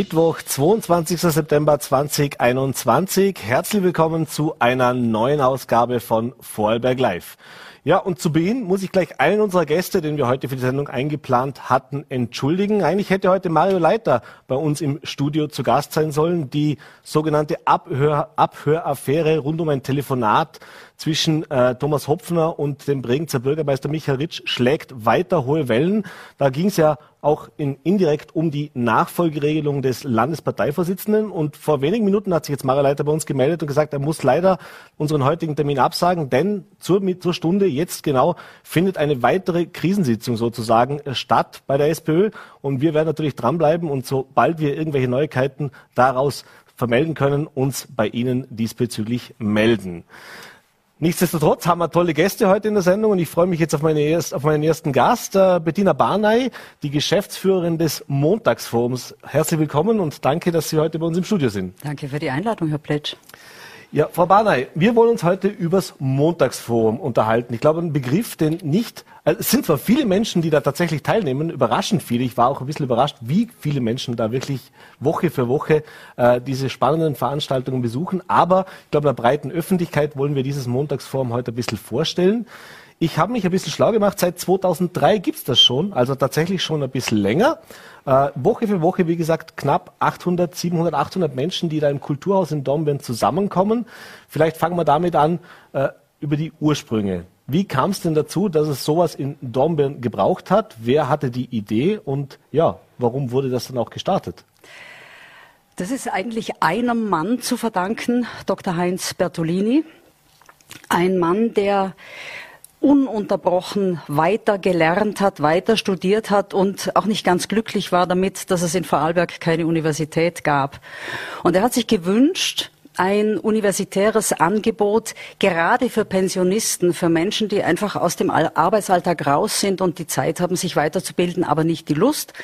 Mittwoch, 22. September 2021. Herzlich willkommen zu einer neuen Ausgabe von Vorarlberg Live. Ja, und zu Beginn muss ich gleich einen unserer Gäste, den wir heute für die Sendung eingeplant hatten, entschuldigen. Eigentlich hätte heute Mario Leiter bei uns im Studio zu Gast sein sollen. Die sogenannte Abhör Abhöraffäre rund um ein Telefonat zwischen äh, Thomas Hopfner und dem Bregenzer Bürgermeister Michael Ritsch schlägt weiter hohe Wellen. Da ging es ja auch in, indirekt um die Nachfolgeregelung des Landesparteivorsitzenden. Und vor wenigen Minuten hat sich jetzt Mara Leiter bei uns gemeldet und gesagt, er muss leider unseren heutigen Termin absagen, denn zur, zur Stunde jetzt genau findet eine weitere Krisensitzung sozusagen statt bei der SPÖ. Und wir werden natürlich dranbleiben und sobald wir irgendwelche Neuigkeiten daraus vermelden können, uns bei Ihnen diesbezüglich melden. Nichtsdestotrotz haben wir tolle Gäste heute in der Sendung und ich freue mich jetzt auf, meine erst, auf meinen ersten Gast, äh, Bettina Barney, die Geschäftsführerin des Montagsforums. Herzlich willkommen und danke, dass Sie heute bei uns im Studio sind. Danke für die Einladung, Herr Pletsch. Ja, Frau Barney, wir wollen uns heute übers Montagsforum unterhalten. Ich glaube, ein Begriff, den nicht, also es sind zwar viele Menschen, die da tatsächlich teilnehmen, überraschend viele. Ich war auch ein bisschen überrascht, wie viele Menschen da wirklich Woche für Woche äh, diese spannenden Veranstaltungen besuchen. Aber ich glaube, der breiten Öffentlichkeit wollen wir dieses Montagsforum heute ein bisschen vorstellen. Ich habe mich ein bisschen schlau gemacht. Seit 2003 gibt's das schon, also tatsächlich schon ein bisschen länger. Äh, Woche für Woche, wie gesagt, knapp 800, 700, 800 Menschen, die da im Kulturhaus in Dornbirn zusammenkommen. Vielleicht fangen wir damit an, äh, über die Ursprünge. Wie kam es denn dazu, dass es sowas in Dornbirn gebraucht hat? Wer hatte die Idee und ja, warum wurde das dann auch gestartet? Das ist eigentlich einem Mann zu verdanken, Dr. Heinz Bertolini. Ein Mann, der ununterbrochen weiter gelernt hat, weiter studiert hat und auch nicht ganz glücklich war damit, dass es in Vorarlberg keine Universität gab. Und er hat sich gewünscht, ein universitäres Angebot gerade für Pensionisten, für Menschen, die einfach aus dem Arbeitsalltag raus sind und die Zeit haben, sich weiterzubilden, aber nicht die Lust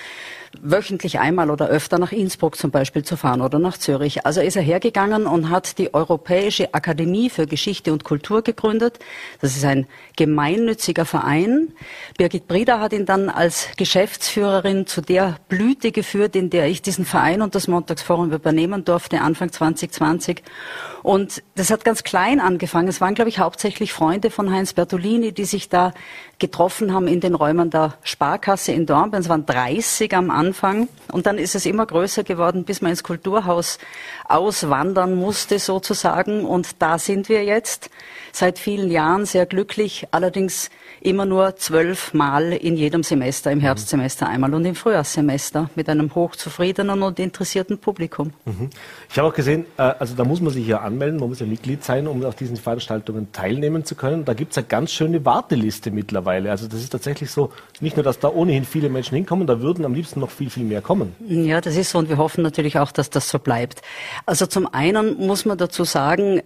wöchentlich einmal oder öfter nach Innsbruck zum Beispiel zu fahren oder nach Zürich. Also ist er hergegangen und hat die Europäische Akademie für Geschichte und Kultur gegründet. Das ist ein gemeinnütziger Verein. Birgit Brieder hat ihn dann als Geschäftsführerin zu der Blüte geführt, in der ich diesen Verein und das Montagsforum übernehmen durfte, Anfang 2020. Und das hat ganz klein angefangen. Es waren, glaube ich, hauptsächlich Freunde von Heinz Bertolini, die sich da getroffen haben in den Räumen der Sparkasse in Dornbirn. Es waren 30 am Anfang und dann ist es immer größer geworden, bis man ins Kulturhaus auswandern musste sozusagen. Und da sind wir jetzt seit vielen Jahren sehr glücklich, allerdings immer nur zwölf Mal in jedem Semester, im Herbstsemester einmal und im Frühjahrssemester mit einem hochzufriedenen und interessierten Publikum. Mhm. Ich habe auch gesehen, äh, also da muss man sich ja anmelden, man muss ja Mitglied sein, um auf diesen Veranstaltungen teilnehmen zu können. Da gibt es eine ganz schöne Warteliste mittlerweile. Also das ist tatsächlich so, nicht nur, dass da ohnehin viele Menschen hinkommen, da würden am liebsten noch viel, viel mehr kommen. Ja, das ist so und wir hoffen natürlich auch, dass das so bleibt. Also zum einen muss man dazu sagen,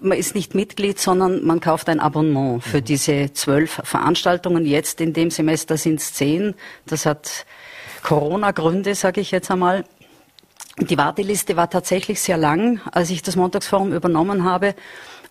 man ist nicht Mitglied, sondern man kauft ein Abonnement für mhm. diese zwölf Veranstaltungen. Jetzt in dem Semester sind es zehn. Das hat Corona-Gründe, sage ich jetzt einmal. Die Warteliste war tatsächlich sehr lang, als ich das Montagsforum übernommen habe.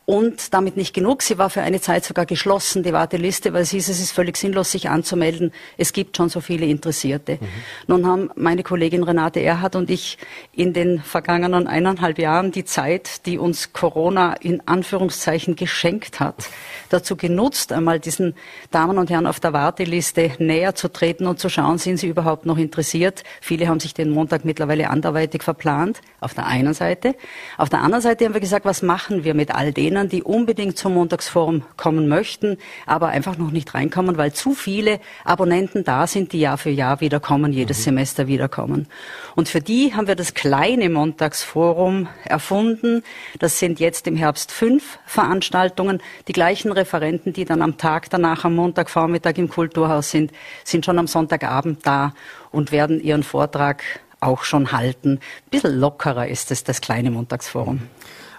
Und damit nicht genug. Sie war für eine Zeit sogar geschlossen, die Warteliste, weil es hieß, es ist völlig sinnlos, sich anzumelden. Es gibt schon so viele Interessierte. Mhm. Nun haben meine Kollegin Renate Erhardt und ich in den vergangenen eineinhalb Jahren die Zeit, die uns Corona in Anführungszeichen geschenkt hat, dazu genutzt, einmal diesen Damen und Herren auf der Warteliste näher zu treten und zu schauen, sind sie überhaupt noch interessiert. Viele haben sich den Montag mittlerweile anderweitig verplant, auf der einen Seite. Auf der anderen Seite haben wir gesagt, was machen wir mit all denen, denen, die unbedingt zum Montagsforum kommen möchten, aber einfach noch nicht reinkommen, weil zu viele Abonnenten da sind, die Jahr für Jahr wiederkommen, jedes mhm. Semester wiederkommen. Und für die haben wir das kleine Montagsforum erfunden. Das sind jetzt im Herbst fünf Veranstaltungen. Die gleichen Referenten, die dann am Tag danach, am Montagvormittag im Kulturhaus sind, sind schon am Sonntagabend da und werden ihren Vortrag auch schon halten. Ein bisschen lockerer ist es, das kleine Montagsforum.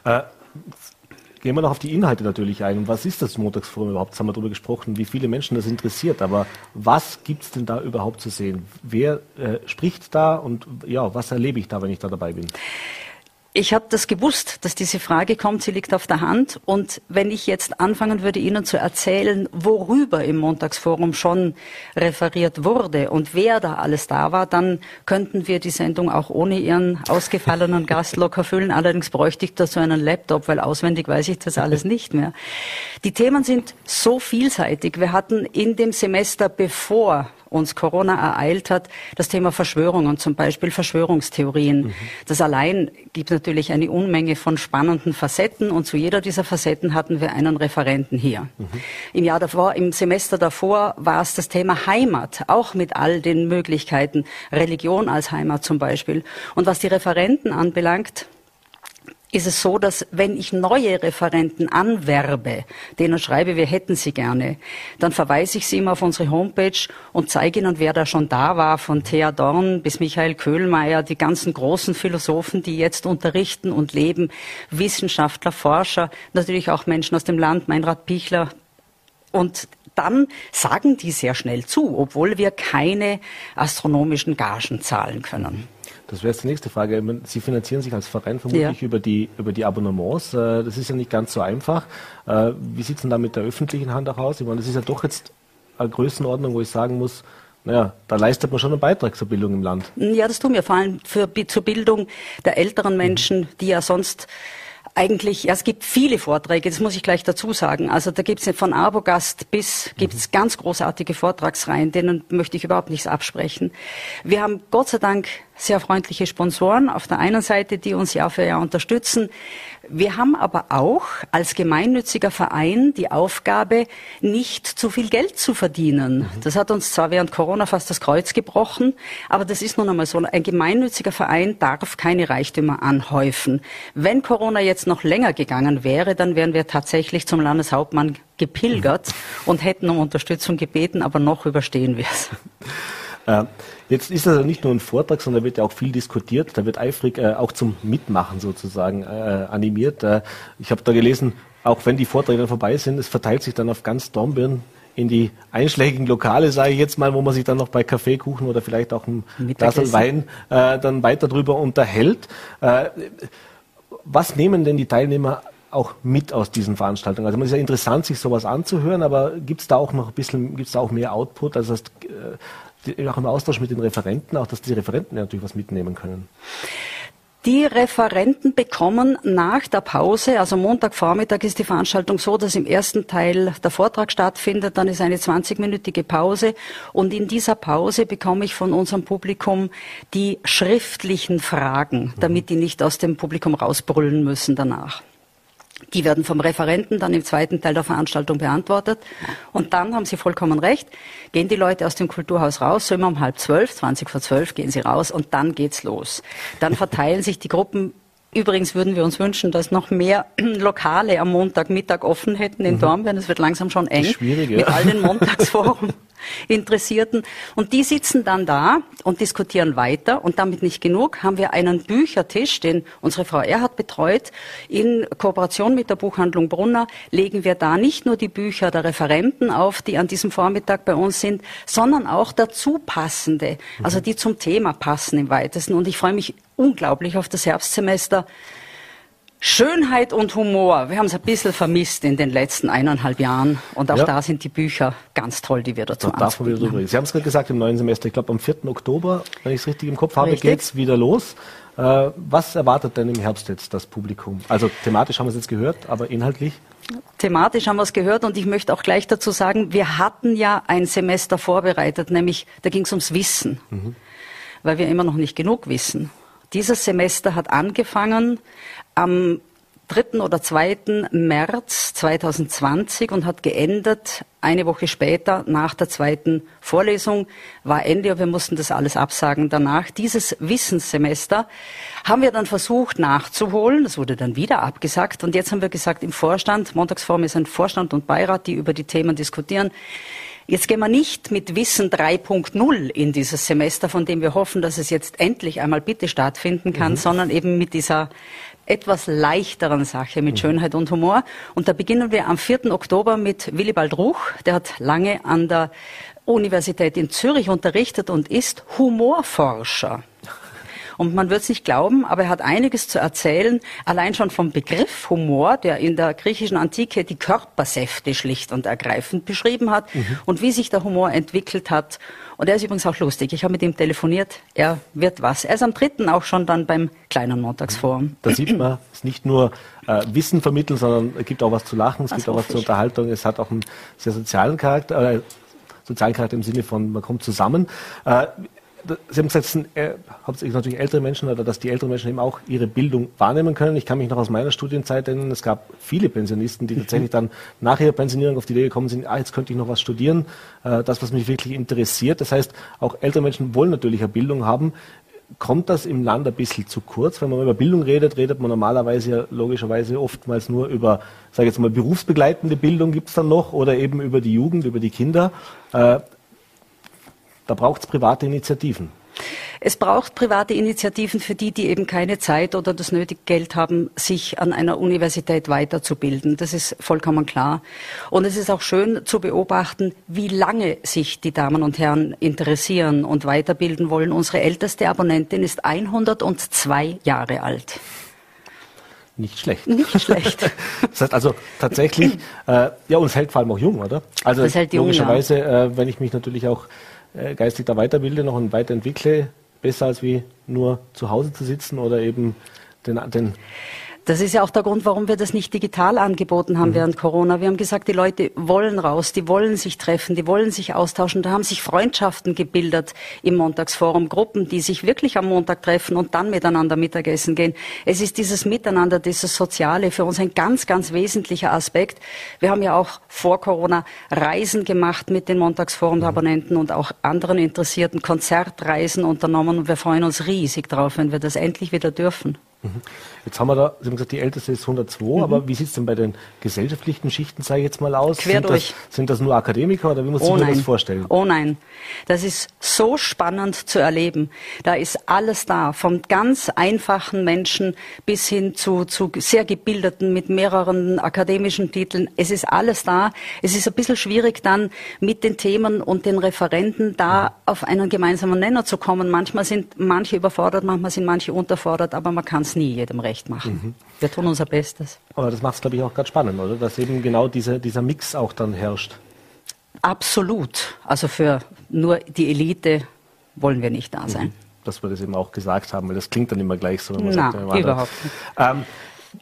Äh, Gehen wir noch auf die Inhalte natürlich ein. Und was ist das Montagsforum überhaupt? Jetzt haben wir darüber gesprochen, wie viele Menschen das interessiert. Aber was gibt es denn da überhaupt zu sehen? Wer äh, spricht da und ja, was erlebe ich da, wenn ich da dabei bin? Ich habe das gewusst, dass diese Frage kommt. Sie liegt auf der Hand. Und wenn ich jetzt anfangen würde, Ihnen zu erzählen, worüber im Montagsforum schon referiert wurde und wer da alles da war, dann könnten wir die Sendung auch ohne Ihren ausgefallenen Gast locker füllen. Allerdings bräuchte ich dazu einen Laptop, weil auswendig weiß ich das alles nicht mehr. Die Themen sind so vielseitig. Wir hatten in dem Semester, bevor uns Corona ereilt hat, das Thema Verschwörungen, zum Beispiel Verschwörungstheorien. Mhm. Das allein gibt natürlich eine Unmenge von spannenden Facetten und zu jeder dieser Facetten hatten wir einen Referenten hier. Mhm. Im Jahr davor, im Semester davor war es das Thema Heimat, auch mit all den Möglichkeiten, Religion als Heimat zum Beispiel. Und was die Referenten anbelangt, ist es so, dass wenn ich neue Referenten anwerbe, denen schreibe, wir hätten sie gerne, dann verweise ich sie immer auf unsere Homepage und zeige ihnen, wer da schon da war, von Thea Dorn bis Michael Köhlmeier, die ganzen großen Philosophen, die jetzt unterrichten und leben, Wissenschaftler, Forscher, natürlich auch Menschen aus dem Land, Meinrad Pichler. Und dann sagen die sehr schnell zu, obwohl wir keine astronomischen Gagen zahlen können. Das wäre jetzt die nächste Frage. Sie finanzieren sich als Verein vermutlich ja. über, die, über die Abonnements. Äh, das ist ja nicht ganz so einfach. Äh, wie sieht es denn da mit der öffentlichen Hand auch aus? Ich meine, das ist ja doch jetzt eine Größenordnung, wo ich sagen muss, naja, da leistet man schon einen Beitrag zur Bildung im Land. Ja, das tun wir vor allem für, zur Bildung der älteren Menschen, die ja sonst eigentlich, ja, es gibt viele Vorträge, das muss ich gleich dazu sagen. Also da gibt es von Arbogast bis, gibt es mhm. ganz großartige Vortragsreihen, denen möchte ich überhaupt nichts absprechen. Wir haben Gott sei Dank sehr freundliche Sponsoren auf der einen Seite, die uns Jahr für Jahr unterstützen. Wir haben aber auch als gemeinnütziger Verein die Aufgabe, nicht zu viel Geld zu verdienen. Mhm. Das hat uns zwar während Corona fast das Kreuz gebrochen, aber das ist nun einmal so. Ein gemeinnütziger Verein darf keine Reichtümer anhäufen. Wenn Corona jetzt noch länger gegangen wäre, dann wären wir tatsächlich zum Landeshauptmann gepilgert mhm. und hätten um Unterstützung gebeten, aber noch überstehen wir es. Äh, jetzt ist das ja nicht nur ein Vortrag, sondern da wird ja auch viel diskutiert. Da wird eifrig äh, auch zum Mitmachen sozusagen äh, animiert. Äh, ich habe da gelesen, auch wenn die Vorträge dann vorbei sind, es verteilt sich dann auf ganz Dornbirn in die einschlägigen Lokale, sage ich jetzt mal, wo man sich dann noch bei Kaffeekuchen oder vielleicht auch ein Glas Wein äh, dann weiter drüber unterhält. Äh, was nehmen denn die Teilnehmer auch mit aus diesen Veranstaltungen? Also es ist ja interessant, sich sowas anzuhören, aber gibt es da auch noch ein bisschen, gibt es da auch mehr Output? Also das, auch im Austausch mit den Referenten, auch dass die Referenten natürlich was mitnehmen können. Die Referenten bekommen nach der Pause, also Montagvormittag ist die Veranstaltung so, dass im ersten Teil der Vortrag stattfindet, dann ist eine 20-minütige Pause und in dieser Pause bekomme ich von unserem Publikum die schriftlichen Fragen, damit die nicht aus dem Publikum rausbrüllen müssen danach. Die werden vom Referenten dann im zweiten Teil der Veranstaltung beantwortet. Und dann haben Sie vollkommen recht, gehen die Leute aus dem Kulturhaus raus, so immer um halb zwölf, zwanzig vor zwölf gehen sie raus und dann geht's los. Dann verteilen sich die Gruppen Übrigens würden wir uns wünschen, dass noch mehr Lokale am Montagmittag offen hätten in mhm. Dornbirn. Es wird langsam schon eng Schwierig, ja. mit all den Montagsforum. Interessierten. Und die sitzen dann da und diskutieren weiter. Und damit nicht genug, haben wir einen Büchertisch, den unsere Frau Erhard betreut. In Kooperation mit der Buchhandlung Brunner legen wir da nicht nur die Bücher der Referenten auf, die an diesem Vormittag bei uns sind, sondern auch dazu passende, also die zum Thema passen im weitesten. Und ich freue mich unglaublich auf das Herbstsemester. Schönheit und Humor, wir haben es ein bisschen vermisst in den letzten eineinhalb Jahren. Und auch ja. da sind die Bücher ganz toll, die wir dazu da darf man wieder drüber Sie haben es gerade gesagt im neuen Semester, ich glaube am 4. Oktober, wenn ich es richtig im Kopf habe, geht es wieder los. Äh, was erwartet denn im Herbst jetzt das Publikum? Also thematisch haben wir es jetzt gehört, aber inhaltlich? Thematisch haben wir es gehört und ich möchte auch gleich dazu sagen, wir hatten ja ein Semester vorbereitet, nämlich da ging es ums Wissen, mhm. weil wir immer noch nicht genug wissen. Dieses Semester hat angefangen am 3. oder 2. März 2020 und hat geendet eine Woche später nach der zweiten Vorlesung war Ende und wir mussten das alles absagen. Danach dieses Wissenssemester haben wir dann versucht nachzuholen. Das wurde dann wieder abgesagt und jetzt haben wir gesagt im Vorstand, Montagsform ist ein Vorstand und Beirat, die über die Themen diskutieren. Jetzt gehen wir nicht mit Wissen 3.0 in dieses Semester, von dem wir hoffen, dass es jetzt endlich einmal bitte stattfinden kann, mhm. sondern eben mit dieser etwas leichteren Sache mit mhm. Schönheit und Humor. Und da beginnen wir am 4. Oktober mit Willibald Ruch. Der hat lange an der Universität in Zürich unterrichtet und ist Humorforscher. Und man wird es nicht glauben, aber er hat einiges zu erzählen, allein schon vom Begriff Humor, der in der griechischen Antike die Körpersäfte schlicht und ergreifend beschrieben hat mhm. und wie sich der Humor entwickelt hat. Und er ist übrigens auch lustig. Ich habe mit ihm telefoniert. Er wird was. Er ist am dritten auch schon dann beim kleinen Montagsforum. Da sieht man, es ist nicht nur äh, Wissen vermitteln, sondern es gibt auch was zu lachen, es das gibt auch was zur Unterhaltung. Es hat auch einen sehr sozialen Charakter, äh, sozialen Charakter im Sinne von, man kommt zusammen. Äh, Sie haben gesagt, es sind äh, hauptsächlich natürlich ältere Menschen oder dass die älteren Menschen eben auch ihre Bildung wahrnehmen können. Ich kann mich noch aus meiner Studienzeit erinnern, es gab viele Pensionisten, die mhm. tatsächlich dann nach ihrer Pensionierung auf die Idee gekommen sind, ah, jetzt könnte ich noch was studieren, äh, das, was mich wirklich interessiert. Das heißt, auch ältere Menschen wollen natürlich eine Bildung haben. Kommt das im Land ein bisschen zu kurz? Wenn man über Bildung redet, redet man normalerweise ja logischerweise oftmals nur über, sage ich jetzt mal, berufsbegleitende Bildung gibt es dann noch oder eben über die Jugend, über die Kinder. Äh, da braucht es private Initiativen. Es braucht private Initiativen für die, die eben keine Zeit oder das nötige Geld haben, sich an einer Universität weiterzubilden. Das ist vollkommen klar. Und es ist auch schön zu beobachten, wie lange sich die Damen und Herren interessieren und weiterbilden wollen. Unsere älteste Abonnentin ist 102 Jahre alt. Nicht schlecht. Nicht schlecht. das heißt also tatsächlich, äh, ja, uns hält vor allem auch jung, oder? Also logischerweise, ja. äh, wenn ich mich natürlich auch äh, geistig da weiterbilde, noch und weiterentwickle, besser als wie nur zu Hause zu sitzen oder eben den, den das ist ja auch der Grund, warum wir das nicht digital angeboten haben mhm. während Corona. Wir haben gesagt, die Leute wollen raus, die wollen sich treffen, die wollen sich austauschen. Da haben sich Freundschaften gebildet im Montagsforum, Gruppen, die sich wirklich am Montag treffen und dann miteinander Mittagessen gehen. Es ist dieses Miteinander, dieses Soziale für uns ein ganz, ganz wesentlicher Aspekt. Wir haben ja auch vor Corona Reisen gemacht mit den Montagsforum-Abonnenten mhm. und auch anderen Interessierten, Konzertreisen unternommen und wir freuen uns riesig drauf, wenn wir das endlich wieder dürfen. Mhm. Jetzt haben wir da, Sie haben gesagt, die älteste ist 102, mhm. aber wie sieht es denn bei den gesellschaftlichen Schichten, sage ich jetzt mal, aus? Quer sind durch. Das, sind das nur Akademiker oder wie muss oh sich das vorstellen? Oh nein, das ist so spannend zu erleben. Da ist alles da, vom ganz einfachen Menschen bis hin zu, zu sehr gebildeten mit mehreren akademischen Titeln. Es ist alles da. Es ist ein bisschen schwierig dann mit den Themen und den Referenten da mhm. auf einen gemeinsamen Nenner zu kommen. Manchmal sind manche überfordert, manchmal sind manche unterfordert, aber man kann es nie jedem recht machen. Mhm. Wir tun unser Bestes. Aber das macht es, glaube ich, auch ganz spannend, oder? Dass eben genau diese, dieser Mix auch dann herrscht. Absolut. Also für nur die Elite wollen wir nicht da mhm. sein. Mhm. Dass wir das eben auch gesagt haben, weil das klingt dann immer gleich so. Wenn man Na, sagt, überhaupt nicht. Ähm,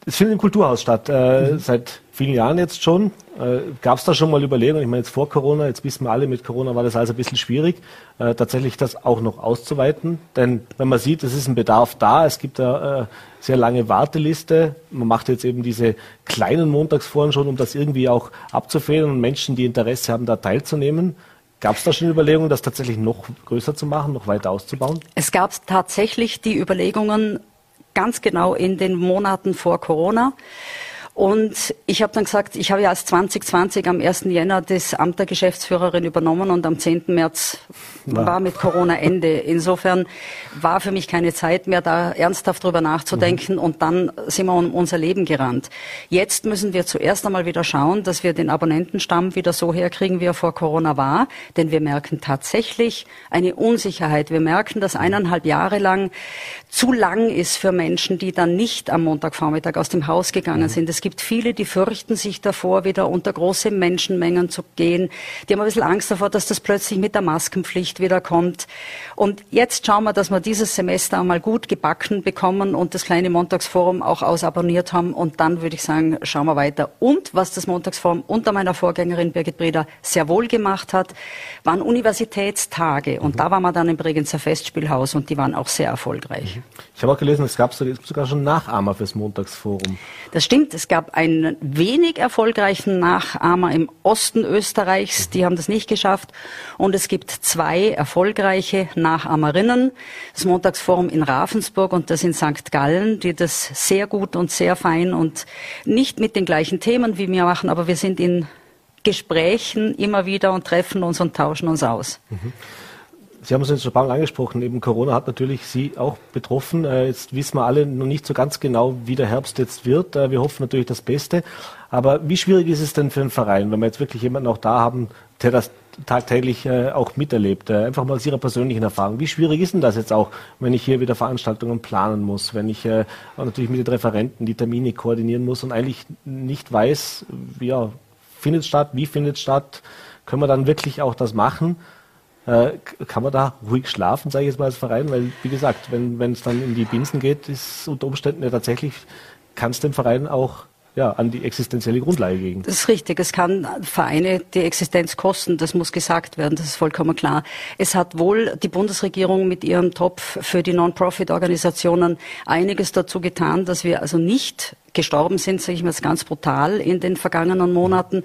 es findet im Kulturhaus statt, äh, mhm. seit vielen Jahren jetzt schon. Äh, Gab es da schon mal Überlegungen? Ich meine, jetzt vor Corona, jetzt wissen wir alle, mit Corona war das alles ein bisschen schwierig, äh, tatsächlich das auch noch auszuweiten. Denn wenn man sieht, es ist ein Bedarf da, es gibt da äh, sehr lange Warteliste. Man macht jetzt eben diese kleinen Montagsforen schon, um das irgendwie auch abzufedern und Menschen, die Interesse haben, da teilzunehmen. Gab es da schon Überlegungen, das tatsächlich noch größer zu machen, noch weiter auszubauen? Es gab tatsächlich die Überlegungen, ganz genau in den Monaten vor Corona. Und ich habe dann gesagt, ich habe ja als 2020 am 1. Jänner das Amt der Geschäftsführerin übernommen und am 10. März ja. war mit Corona Ende. Insofern war für mich keine Zeit mehr, da ernsthaft drüber nachzudenken mhm. und dann sind wir um unser Leben gerannt. Jetzt müssen wir zuerst einmal wieder schauen, dass wir den Abonnentenstamm wieder so herkriegen, wie er vor Corona war, denn wir merken tatsächlich eine Unsicherheit. Wir merken, dass eineinhalb Jahre lang zu lang ist für Menschen, die dann nicht am Montagvormittag aus dem Haus gegangen mhm. sind. Es gibt viele, die fürchten sich davor, wieder unter große Menschenmengen zu gehen. Die haben ein bisschen Angst davor, dass das plötzlich mit der Maskenpflicht wieder kommt. Und jetzt schauen wir, dass wir dieses Semester einmal gut gebacken bekommen und das kleine Montagsforum auch ausabonniert haben. Und dann würde ich sagen, schauen wir weiter. Und was das Montagsforum unter meiner Vorgängerin Birgit Breder sehr wohl gemacht hat, waren Universitätstage. Und mhm. da waren wir dann im Bregenzer Festspielhaus und die waren auch sehr erfolgreich. Mhm. Ich habe auch gelesen, es gab sogar schon Nachahmer fürs Montagsforum. Das stimmt. Es gab einen wenig erfolgreichen Nachahmer im Osten Österreichs. Die haben das nicht geschafft. Und es gibt zwei erfolgreiche Nachahmerinnen. Das Montagsforum in Ravensburg und das in St. Gallen, die das sehr gut und sehr fein und nicht mit den gleichen Themen wie wir machen, aber wir sind in Gesprächen immer wieder und treffen uns und tauschen uns aus. Mhm. Sie haben es jetzt schon ein paar Mal angesprochen, eben Corona hat natürlich Sie auch betroffen. Äh, jetzt wissen wir alle noch nicht so ganz genau, wie der Herbst jetzt wird. Äh, wir hoffen natürlich das Beste. Aber wie schwierig ist es denn für einen Verein, wenn wir jetzt wirklich jemanden auch da haben, der das tagtäglich äh, auch miterlebt? Einfach mal aus Ihrer persönlichen Erfahrung. Wie schwierig ist denn das jetzt auch, wenn ich hier wieder Veranstaltungen planen muss, wenn ich natürlich mit den Referenten die Termine koordinieren muss und eigentlich nicht weiß, ja, findet es statt, wie findet es statt, können wir dann wirklich auch das machen? Äh, kann man da ruhig schlafen, sage ich jetzt mal als Verein, weil wie gesagt, wenn es dann in die Binsen geht, ist unter Umständen ja tatsächlich, kann es dem Verein auch ja, an die existenzielle Grundlage gehen. Das ist richtig. Es kann Vereine die Existenz kosten. Das muss gesagt werden. Das ist vollkommen klar. Es hat wohl die Bundesregierung mit ihrem Topf für die Non-Profit-Organisationen einiges dazu getan, dass wir also nicht gestorben sind, sage ich mal ganz brutal in den vergangenen Monaten.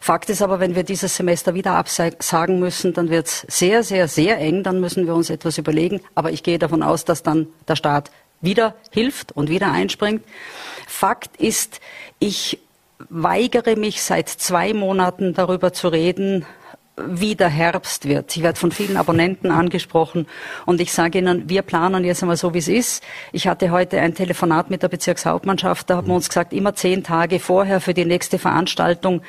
Fakt ist aber, wenn wir dieses Semester wieder absagen müssen, dann wird es sehr, sehr, sehr eng. Dann müssen wir uns etwas überlegen. Aber ich gehe davon aus, dass dann der Staat wieder hilft und wieder einspringt. Fakt ist, ich weigere mich seit zwei Monaten darüber zu reden, wie der Herbst wird. Ich werde von vielen Abonnenten angesprochen und ich sage Ihnen, wir planen jetzt einmal so, wie es ist. Ich hatte heute ein Telefonat mit der Bezirkshauptmannschaft, da haben wir uns gesagt, immer zehn Tage vorher für die nächste Veranstaltung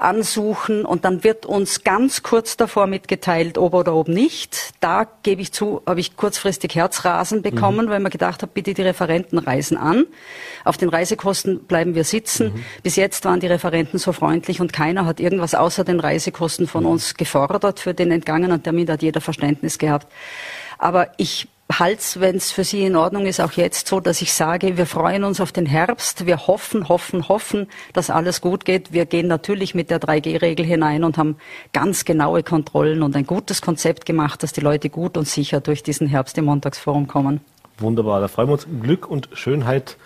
ansuchen und dann wird uns ganz kurz davor mitgeteilt, ob oder ob nicht. Da gebe ich zu, habe ich kurzfristig Herzrasen bekommen, mhm. weil man gedacht hat, bitte die Referenten reisen an. Auf den Reisekosten bleiben wir sitzen. Mhm. Bis jetzt waren die Referenten so freundlich und keiner hat irgendwas außer den Reisekosten von mhm. uns gefordert. Für den entgangenen Termin hat jeder Verständnis gehabt. Aber ich Hals, wenn es für Sie in Ordnung ist, auch jetzt so, dass ich sage, wir freuen uns auf den Herbst. Wir hoffen, hoffen, hoffen, dass alles gut geht. Wir gehen natürlich mit der 3G-Regel hinein und haben ganz genaue Kontrollen und ein gutes Konzept gemacht, dass die Leute gut und sicher durch diesen Herbst im Montagsforum kommen. Wunderbar. Da freuen wir uns. Glück und Schönheit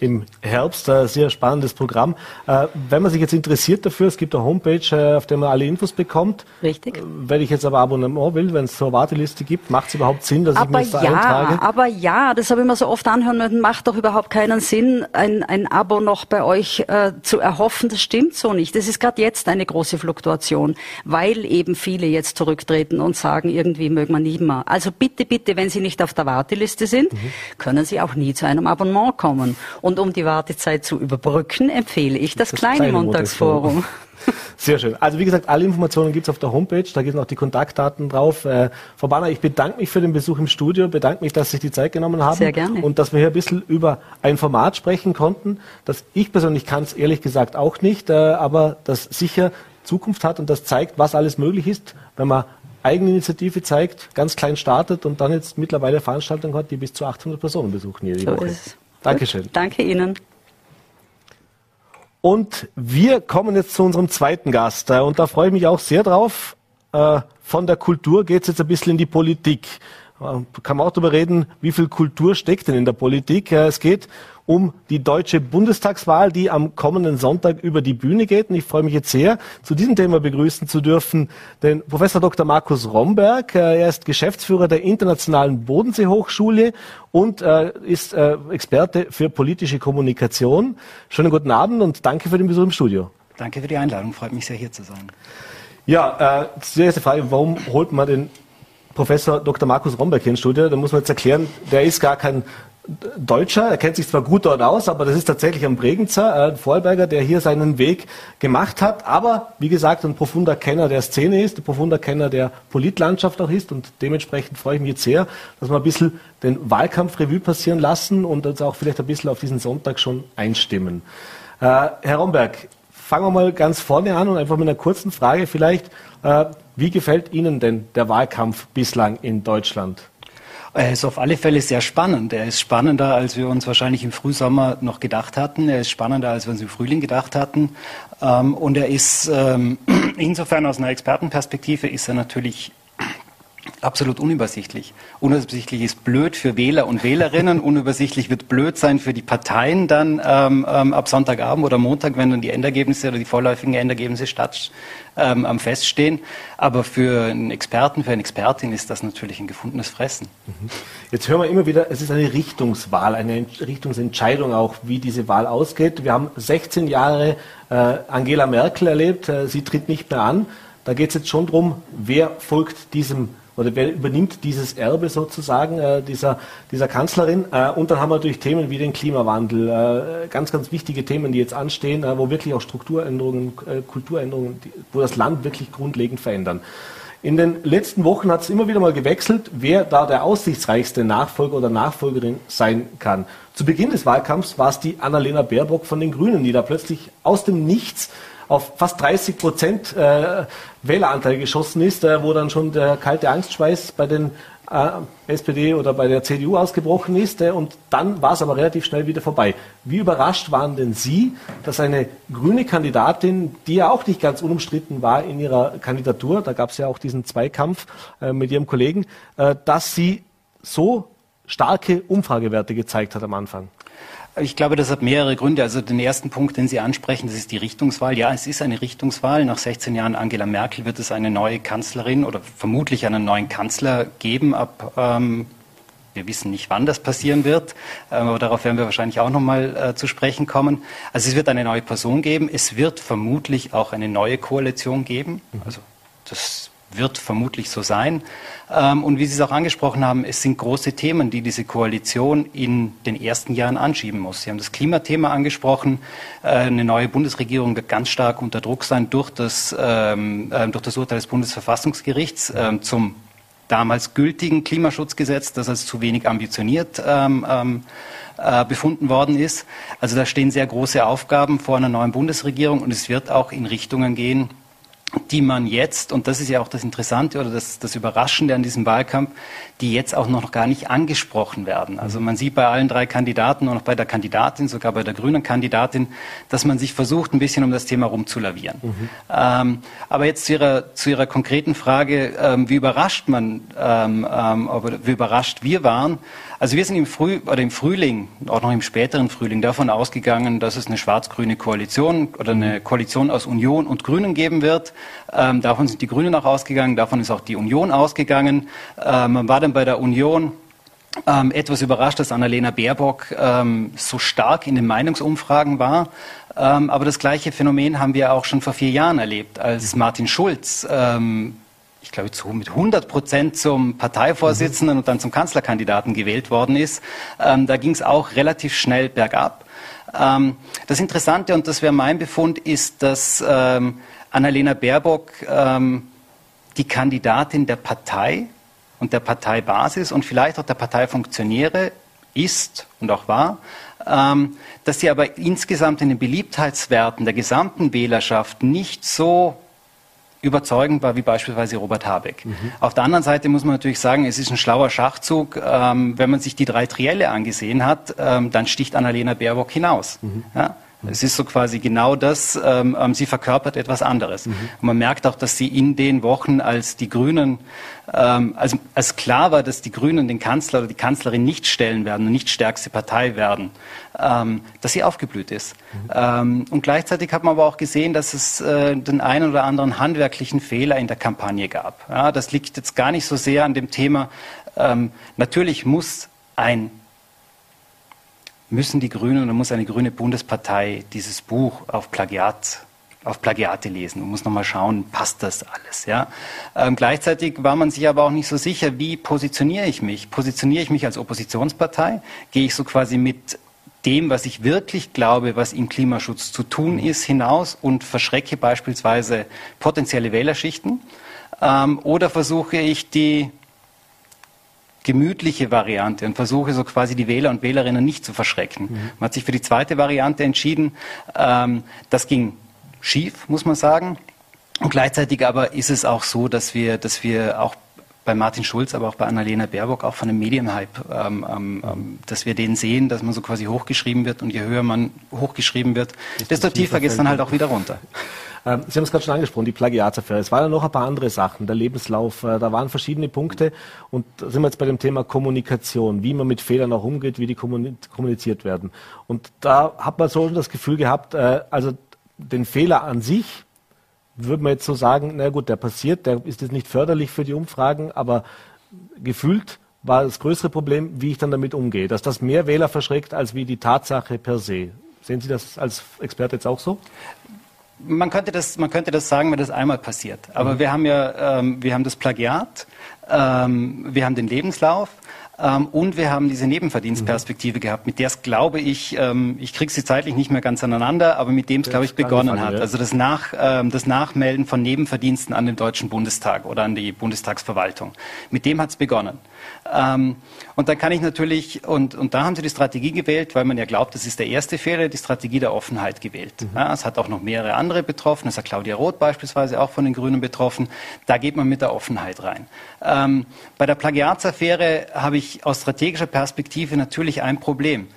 im Herbst. Ein sehr spannendes Programm. Äh, wenn man sich jetzt interessiert dafür, es gibt eine Homepage, äh, auf der man alle Infos bekommt. Richtig. Äh, wenn ich jetzt aber Abonnement will, wenn es so eine Warteliste gibt, macht es überhaupt Sinn, dass aber ich mich da ja, eintrage? Aber ja, das habe ich mir so oft anhören und macht doch überhaupt keinen Sinn, ein, ein Abo noch bei euch äh, zu erhoffen. Das stimmt so nicht. Das ist gerade jetzt eine große Fluktuation, weil eben viele jetzt zurücktreten und sagen, irgendwie mögen wir nie mehr. Also bitte, bitte, wenn Sie nicht auf der Warteliste sind, mhm. können Sie auch nie zu einem Abonnement kommen. Und um die Wartezeit zu überbrücken, empfehle ich das, das kleine, kleine Montagsforum. Sehr schön. Also wie gesagt, alle Informationen gibt es auf der Homepage, da gibt es auch die Kontaktdaten drauf. Äh, Frau Banner, ich bedanke mich für den Besuch im Studio, bedanke mich, dass Sie sich die Zeit genommen haben. Sehr gerne. Und dass wir hier ein bisschen über ein Format sprechen konnten, das ich persönlich kann es ehrlich gesagt auch nicht, äh, aber das sicher Zukunft hat und das zeigt, was alles möglich ist, wenn man Eigeninitiative zeigt, ganz klein startet und dann jetzt mittlerweile Veranstaltungen hat, die bis zu 800 Personen besuchen jede so Woche. Ist Dankeschön. Danke Ihnen. Und wir kommen jetzt zu unserem zweiten Gast. Und da freue ich mich auch sehr drauf. Äh, von der Kultur geht es jetzt ein bisschen in die Politik. Äh, kann man auch darüber reden, wie viel Kultur steckt denn in der Politik. Es geht um die deutsche Bundestagswahl, die am kommenden Sonntag über die Bühne geht. Und ich freue mich jetzt sehr, zu diesem Thema begrüßen zu dürfen den Professor Dr. Markus Romberg. Äh, er ist Geschäftsführer der Internationalen Bodenseehochschule und äh, ist Experte für politische Kommunikation. Schönen guten Abend und danke für den Besuch im Studio. Danke für die Einladung. Freut mich sehr, hier zu sein. Ja, äh, die erste Frage, warum holt man den Professor Dr. Markus Romberg hier ins Studio? Da muss man jetzt erklären, der ist gar kein Deutscher, er kennt sich zwar gut dort aus, aber das ist tatsächlich ein Bregenzer, ein Vorarlberger, der hier seinen Weg gemacht hat, aber wie gesagt ein profunder Kenner der Szene ist, ein profunder Kenner der Politlandschaft auch ist und dementsprechend freue ich mich jetzt sehr, dass wir ein bisschen den Wahlkampf Revue passieren lassen und uns auch vielleicht ein bisschen auf diesen Sonntag schon einstimmen. Äh, Herr Romberg, fangen wir mal ganz vorne an und einfach mit einer kurzen Frage vielleicht, äh, wie gefällt Ihnen denn der Wahlkampf bislang in Deutschland? Er ist auf alle Fälle sehr spannend. Er ist spannender, als wir uns wahrscheinlich im Frühsommer noch gedacht hatten. Er ist spannender, als wir uns im Frühling gedacht hatten. Ähm, und er ist ähm, insofern aus einer Expertenperspektive ist er natürlich absolut unübersichtlich. Unübersichtlich ist blöd für Wähler und Wählerinnen, unübersichtlich wird blöd sein für die Parteien dann ähm, ähm, ab Sonntagabend oder Montag, wenn dann die Endergebnisse oder die vorläufigen Endergebnisse statt ähm, am Feststehen. Aber für einen Experten, für eine Expertin ist das natürlich ein gefundenes Fressen. Mhm. Jetzt hören wir immer wieder, es ist eine Richtungswahl, eine Richtungsentscheidung auch, wie diese Wahl ausgeht. Wir haben 16 Jahre äh, Angela Merkel erlebt, äh, sie tritt nicht mehr an. Da geht es jetzt schon darum, wer folgt diesem oder wer übernimmt dieses Erbe sozusagen äh, dieser, dieser Kanzlerin. Äh, und dann haben wir natürlich Themen wie den Klimawandel, äh, ganz, ganz wichtige Themen, die jetzt anstehen, äh, wo wirklich auch Strukturänderungen, äh, Kulturänderungen, die, wo das Land wirklich grundlegend verändern. In den letzten Wochen hat es immer wieder mal gewechselt, wer da der aussichtsreichste Nachfolger oder Nachfolgerin sein kann. Zu Beginn des Wahlkampfs war es die Annalena Baerbock von den Grünen, die da plötzlich aus dem Nichts auf fast 30 Prozent äh, Wähleranteil geschossen ist, äh, wo dann schon der kalte Angstschweiß bei den äh, SPD oder bei der CDU ausgebrochen ist. Äh, und dann war es aber relativ schnell wieder vorbei. Wie überrascht waren denn Sie, dass eine grüne Kandidatin, die ja auch nicht ganz unumstritten war in ihrer Kandidatur, da gab es ja auch diesen Zweikampf äh, mit ihrem Kollegen, äh, dass sie so starke Umfragewerte gezeigt hat am Anfang? Ich glaube, das hat mehrere Gründe. Also den ersten Punkt, den Sie ansprechen, das ist die Richtungswahl. Ja, es ist eine Richtungswahl. Nach 16 Jahren Angela Merkel wird es eine neue Kanzlerin oder vermutlich einen neuen Kanzler geben ab ähm, wir wissen nicht, wann das passieren wird, ähm, aber darauf werden wir wahrscheinlich auch noch mal äh, zu sprechen kommen. Also es wird eine neue Person geben. Es wird vermutlich auch eine neue Koalition geben. Mhm. Also das wird vermutlich so sein. Ähm, und wie Sie es auch angesprochen haben, es sind große Themen, die diese Koalition in den ersten Jahren anschieben muss. Sie haben das Klimathema angesprochen. Äh, eine neue Bundesregierung wird ganz stark unter Druck sein durch das, ähm, äh, durch das Urteil des Bundesverfassungsgerichts ähm, zum damals gültigen Klimaschutzgesetz, das als zu wenig ambitioniert äh, befunden worden ist. Also da stehen sehr große Aufgaben vor einer neuen Bundesregierung und es wird auch in Richtungen gehen, die man jetzt, und das ist ja auch das Interessante oder das, das Überraschende an diesem Wahlkampf, die jetzt auch noch gar nicht angesprochen werden. Also man sieht bei allen drei Kandidaten und auch bei der Kandidatin, sogar bei der grünen Kandidatin, dass man sich versucht, ein bisschen um das Thema rumzulavieren. Mhm. Ähm, aber jetzt zu Ihrer, zu Ihrer konkreten Frage, ähm, wie überrascht man, ähm, ähm wie überrascht wir waren, also wir sind im, Früh oder im Frühling, auch noch im späteren Frühling, davon ausgegangen, dass es eine schwarz-grüne Koalition oder eine Koalition aus Union und Grünen geben wird. Ähm, davon sind die Grünen auch ausgegangen, davon ist auch die Union ausgegangen. Ähm, man war dann bei der Union ähm, etwas überrascht, dass Annalena Baerbock ähm, so stark in den Meinungsumfragen war. Ähm, aber das gleiche Phänomen haben wir auch schon vor vier Jahren erlebt, als Martin Schulz ähm, ich glaube, zu, mit 100 Prozent zum Parteivorsitzenden mhm. und dann zum Kanzlerkandidaten gewählt worden ist. Ähm, da ging es auch relativ schnell bergab. Ähm, das Interessante, und das wäre mein Befund, ist, dass ähm, Annalena Baerbock ähm, die Kandidatin der Partei und der Parteibasis und vielleicht auch der Parteifunktionäre ist und auch war, ähm, dass sie aber insgesamt in den Beliebtheitswerten der gesamten Wählerschaft nicht so überzeugend war wie beispielsweise Robert Habeck. Mhm. Auf der anderen Seite muss man natürlich sagen, es ist ein schlauer Schachzug. Ähm, wenn man sich die drei Trielle angesehen hat, ähm, dann sticht Annalena Baerbock hinaus. Mhm. Ja? Es ist so quasi genau das, ähm, ähm, sie verkörpert etwas anderes. Mhm. Und man merkt auch, dass sie in den Wochen, als die Grünen, ähm, also als klar war, dass die Grünen den Kanzler oder die Kanzlerin nicht stellen werden und nicht stärkste Partei werden, ähm, dass sie aufgeblüht ist. Mhm. Ähm, und gleichzeitig hat man aber auch gesehen, dass es äh, den einen oder anderen handwerklichen Fehler in der Kampagne gab. Ja, das liegt jetzt gar nicht so sehr an dem Thema. Ähm, natürlich muss ein müssen die Grünen oder muss eine grüne Bundespartei dieses Buch auf Plagiat auf Plagiate lesen und muss nochmal schauen, passt das alles. Ja? Ähm, gleichzeitig war man sich aber auch nicht so sicher, wie positioniere ich mich? Positioniere ich mich als Oppositionspartei? Gehe ich so quasi mit dem, was ich wirklich glaube, was im Klimaschutz zu tun ist, hinaus und verschrecke beispielsweise potenzielle Wählerschichten? Ähm, oder versuche ich die gemütliche Variante und versuche so quasi die Wähler und Wählerinnen nicht zu verschrecken. Mhm. Man hat sich für die zweite Variante entschieden. Ähm, das ging schief, muss man sagen. Und gleichzeitig aber ist es auch so, dass wir, dass wir auch bei Martin Schulz, aber auch bei Annalena Baerbock auch von einem Medienhype, ähm, ähm, ähm, dass wir den sehen, dass man so quasi hochgeschrieben wird und je höher man hochgeschrieben wird, desto tiefer geht es dann halt auch wieder runter. Ähm, Sie haben es gerade schon angesprochen, die Plagiatsaffäre. Es waren ja noch ein paar andere Sachen, der Lebenslauf, äh, da waren verschiedene Punkte. Und da sind wir jetzt bei dem Thema Kommunikation, wie man mit Fehlern auch umgeht, wie die kommuniziert werden. Und da hat man so das Gefühl gehabt, äh, also den Fehler an sich, würde man jetzt so sagen, na gut, der passiert, der ist jetzt nicht förderlich für die Umfragen, aber gefühlt war das größere Problem, wie ich dann damit umgehe, dass das mehr Wähler verschreckt als wie die Tatsache per se. Sehen Sie das als Experte jetzt auch so? Man könnte das, man könnte das sagen, wenn das einmal passiert. Aber mhm. wir haben ja, ähm, wir haben das Plagiat, ähm, wir haben den Lebenslauf, ähm, und wir haben diese Nebenverdienstperspektive mhm. gehabt, mit der es, glaube ich, ähm, ich kriege sie zeitlich nicht mehr ganz aneinander, aber mit dem es, glaube ich, begonnen hat. Also das, Nach, ähm, das Nachmelden von Nebenverdiensten an den Deutschen Bundestag oder an die Bundestagsverwaltung. Mit dem hat es begonnen. Ähm, und dann kann ich natürlich, und, und da haben sie die Strategie gewählt, weil man ja glaubt, das ist der erste Fehler, die Strategie der Offenheit gewählt. Mhm. Ja, es hat auch noch mehrere andere betroffen, es hat Claudia Roth beispielsweise auch von den Grünen betroffen. Da geht man mit der Offenheit rein. Ähm, bei der Plagiatsaffäre habe ich aus strategischer Perspektive natürlich ein Problem.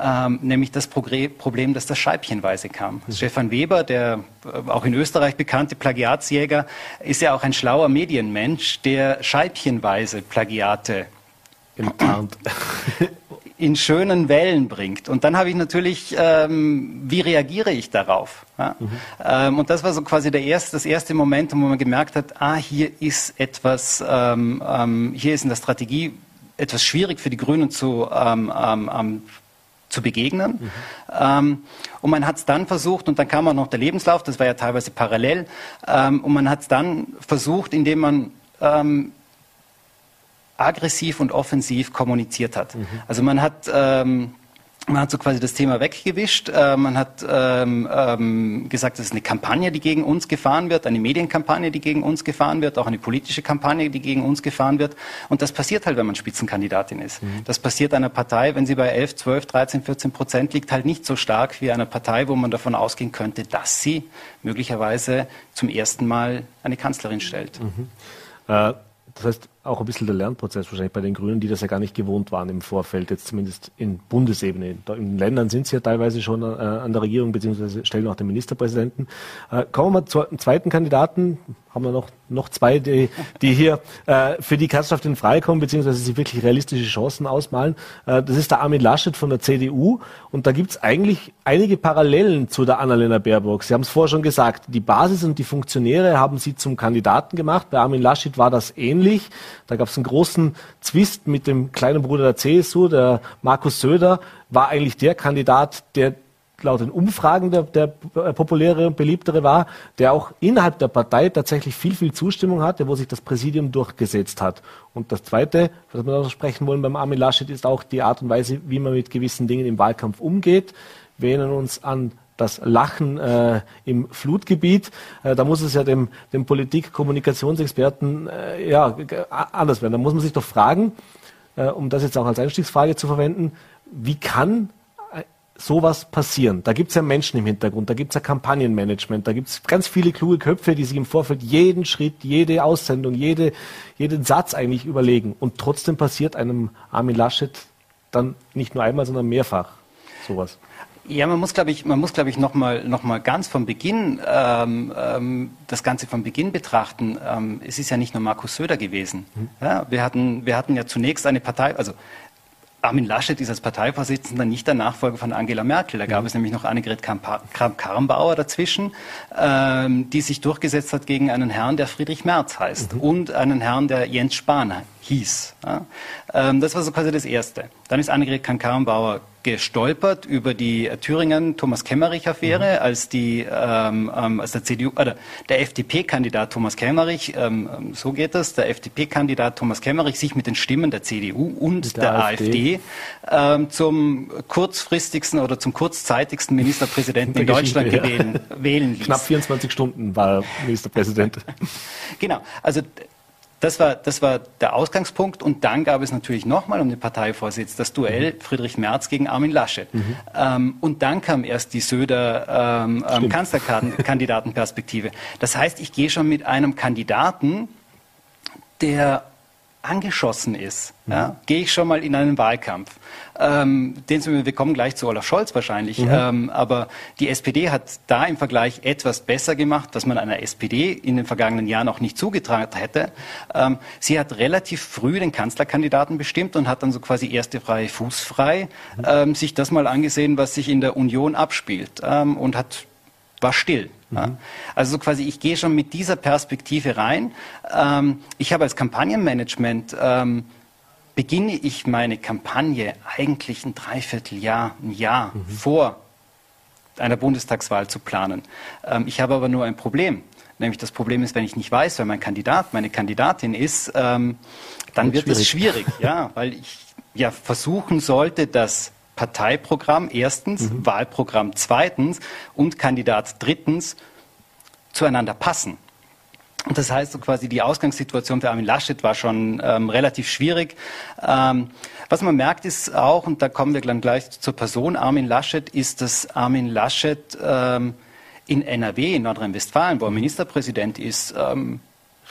Ähm, nämlich das Problem, dass das scheibchenweise kam. Mhm. Stefan Weber, der äh, auch in Österreich bekannte Plagiatsjäger, ist ja auch ein schlauer Medienmensch, der scheibchenweise Plagiate in schönen Wellen bringt. Und dann habe ich natürlich, ähm, wie reagiere ich darauf? Ja? Mhm. Ähm, und das war so quasi der erste, das erste Moment, wo man gemerkt hat, ah, hier ist etwas, ähm, ähm hier ist in der Strategie etwas schwierig für die Grünen zu, ähm, ähm, zu begegnen. Mhm. Ähm, und man hat es dann versucht, und dann kam auch noch der Lebenslauf, das war ja teilweise parallel, ähm, und man hat es dann versucht, indem man ähm, aggressiv und offensiv kommuniziert hat. Mhm. Also man hat ähm, man hat so quasi das Thema weggewischt. Äh, man hat ähm, ähm, gesagt, es ist eine Kampagne, die gegen uns gefahren wird, eine Medienkampagne, die gegen uns gefahren wird, auch eine politische Kampagne, die gegen uns gefahren wird. Und das passiert halt, wenn man Spitzenkandidatin ist. Mhm. Das passiert einer Partei, wenn sie bei 11, 12, 13, 14 Prozent liegt, halt nicht so stark wie einer Partei, wo man davon ausgehen könnte, dass sie möglicherweise zum ersten Mal eine Kanzlerin stellt. Mhm. Äh, das heißt, auch ein bisschen der Lernprozess wahrscheinlich bei den Grünen, die das ja gar nicht gewohnt waren im Vorfeld, jetzt zumindest in Bundesebene. In Ländern sind sie ja teilweise schon äh, an der Regierung, beziehungsweise stellen auch den Ministerpräsidenten. Äh, kommen wir mal zum zweiten Kandidaten. Haben wir noch, noch zwei, die, die hier äh, für die Kanzlerschaft in Frage kommen, beziehungsweise sich wirklich realistische Chancen ausmalen. Das ist der Armin Laschet von der CDU. Und da gibt es eigentlich einige Parallelen zu der Annalena Baerbock. Sie haben es vorher schon gesagt, die Basis und die Funktionäre haben sie zum Kandidaten gemacht. Bei Armin Laschet war das ähnlich. Da gab es einen großen Zwist mit dem kleinen Bruder der CSU, der Markus Söder, war eigentlich der Kandidat, der laut den Umfragen der, der populäre und beliebtere war, der auch innerhalb der Partei tatsächlich viel, viel Zustimmung hatte, wo sich das Präsidium durchgesetzt hat. Und das Zweite, was wir noch sprechen wollen beim Armin Laschet, ist auch die Art und Weise, wie man mit gewissen Dingen im Wahlkampf umgeht. Wir erinnern uns an das Lachen äh, im Flutgebiet. Äh, da muss es ja dem, dem Politik-Kommunikationsexperten äh, ja, anders werden. Da muss man sich doch fragen, äh, um das jetzt auch als Einstiegsfrage zu verwenden, wie kann äh, sowas passieren? Da gibt es ja Menschen im Hintergrund, da gibt es ja Kampagnenmanagement, da gibt es ganz viele kluge Köpfe, die sich im Vorfeld jeden Schritt, jede Aussendung, jede, jeden Satz eigentlich überlegen. Und trotzdem passiert einem Armin Laschet dann nicht nur einmal, sondern mehrfach sowas. Ja, man muss, glaube ich, man muss, glaube ich, noch mal, noch mal ganz vom Beginn ähm, ähm, das Ganze vom Beginn betrachten. Ähm, es ist ja nicht nur Markus Söder gewesen. Mhm. Ja, wir hatten, wir hatten ja zunächst eine Partei, also Armin Laschet ist als Parteivorsitzender nicht der Nachfolger von Angela Merkel. Da gab mhm. es nämlich noch Annegret Kramp-Karrenbauer dazwischen, ähm, die sich durchgesetzt hat gegen einen Herrn, der Friedrich Merz heißt mhm. und einen Herrn, der Jens Spahn hieß. Ja? Ähm, das war so quasi das Erste. Dann ist Annegret Kramp-Karrenbauer gestolpert über die Thüringen-Thomas Kemmerich-Affäre, mhm. als die ähm, ähm als der CDU oder der FDP-Kandidat Thomas Kemmerich, ähm, ähm, so geht das, der FDP-Kandidat Thomas Kemmerich sich mit den Stimmen der CDU und der, der, AfD, ähm, zum kurzfristigsten oder zum kurzzeitigsten Ministerpräsidenten in Deutschland ja. wählen, wählen ließ. Knapp 24 Stunden war Ministerpräsident. genau, also das war, das war der Ausgangspunkt. Und dann gab es natürlich nochmal um den Parteivorsitz das Duell mhm. Friedrich Merz gegen Armin Laschet. Mhm. Ähm, und dann kam erst die Söder ähm, ähm Kanzlerkandidatenperspektive. Das heißt, ich gehe schon mit einem Kandidaten, der angeschossen ist, mhm. ja, gehe ich schon mal in einen Wahlkampf. Ähm, den, wir kommen gleich zu Olaf Scholz wahrscheinlich, mhm. ähm, aber die SPD hat da im Vergleich etwas besser gemacht, was man einer SPD in den vergangenen Jahren auch nicht zugetragen hätte. Ähm, sie hat relativ früh den Kanzlerkandidaten bestimmt und hat dann so quasi erste freie Fuß frei mhm. ähm, sich das mal angesehen, was sich in der Union abspielt ähm, und hat war still. Mhm. Ja. Also quasi, ich gehe schon mit dieser Perspektive rein. Ähm, ich habe als Kampagnenmanagement ähm, beginne ich meine Kampagne eigentlich ein Dreivierteljahr, ein Jahr mhm. vor einer Bundestagswahl zu planen. Ähm, ich habe aber nur ein Problem. Nämlich das Problem ist, wenn ich nicht weiß, wer mein Kandidat, meine Kandidatin ist, ähm, dann wird, es schwierig, ja, weil ich ja versuchen sollte, das Parteiprogramm erstens, mhm. Wahlprogramm zweitens und Kandidat drittens zueinander passen. Und das heißt so quasi, die Ausgangssituation für Armin Laschet war schon ähm, relativ schwierig. Ähm, was man merkt ist auch, und da kommen wir dann gleich zur Person Armin Laschet, ist, dass Armin Laschet ähm, in NRW, in Nordrhein-Westfalen, wo er Ministerpräsident ist, ähm,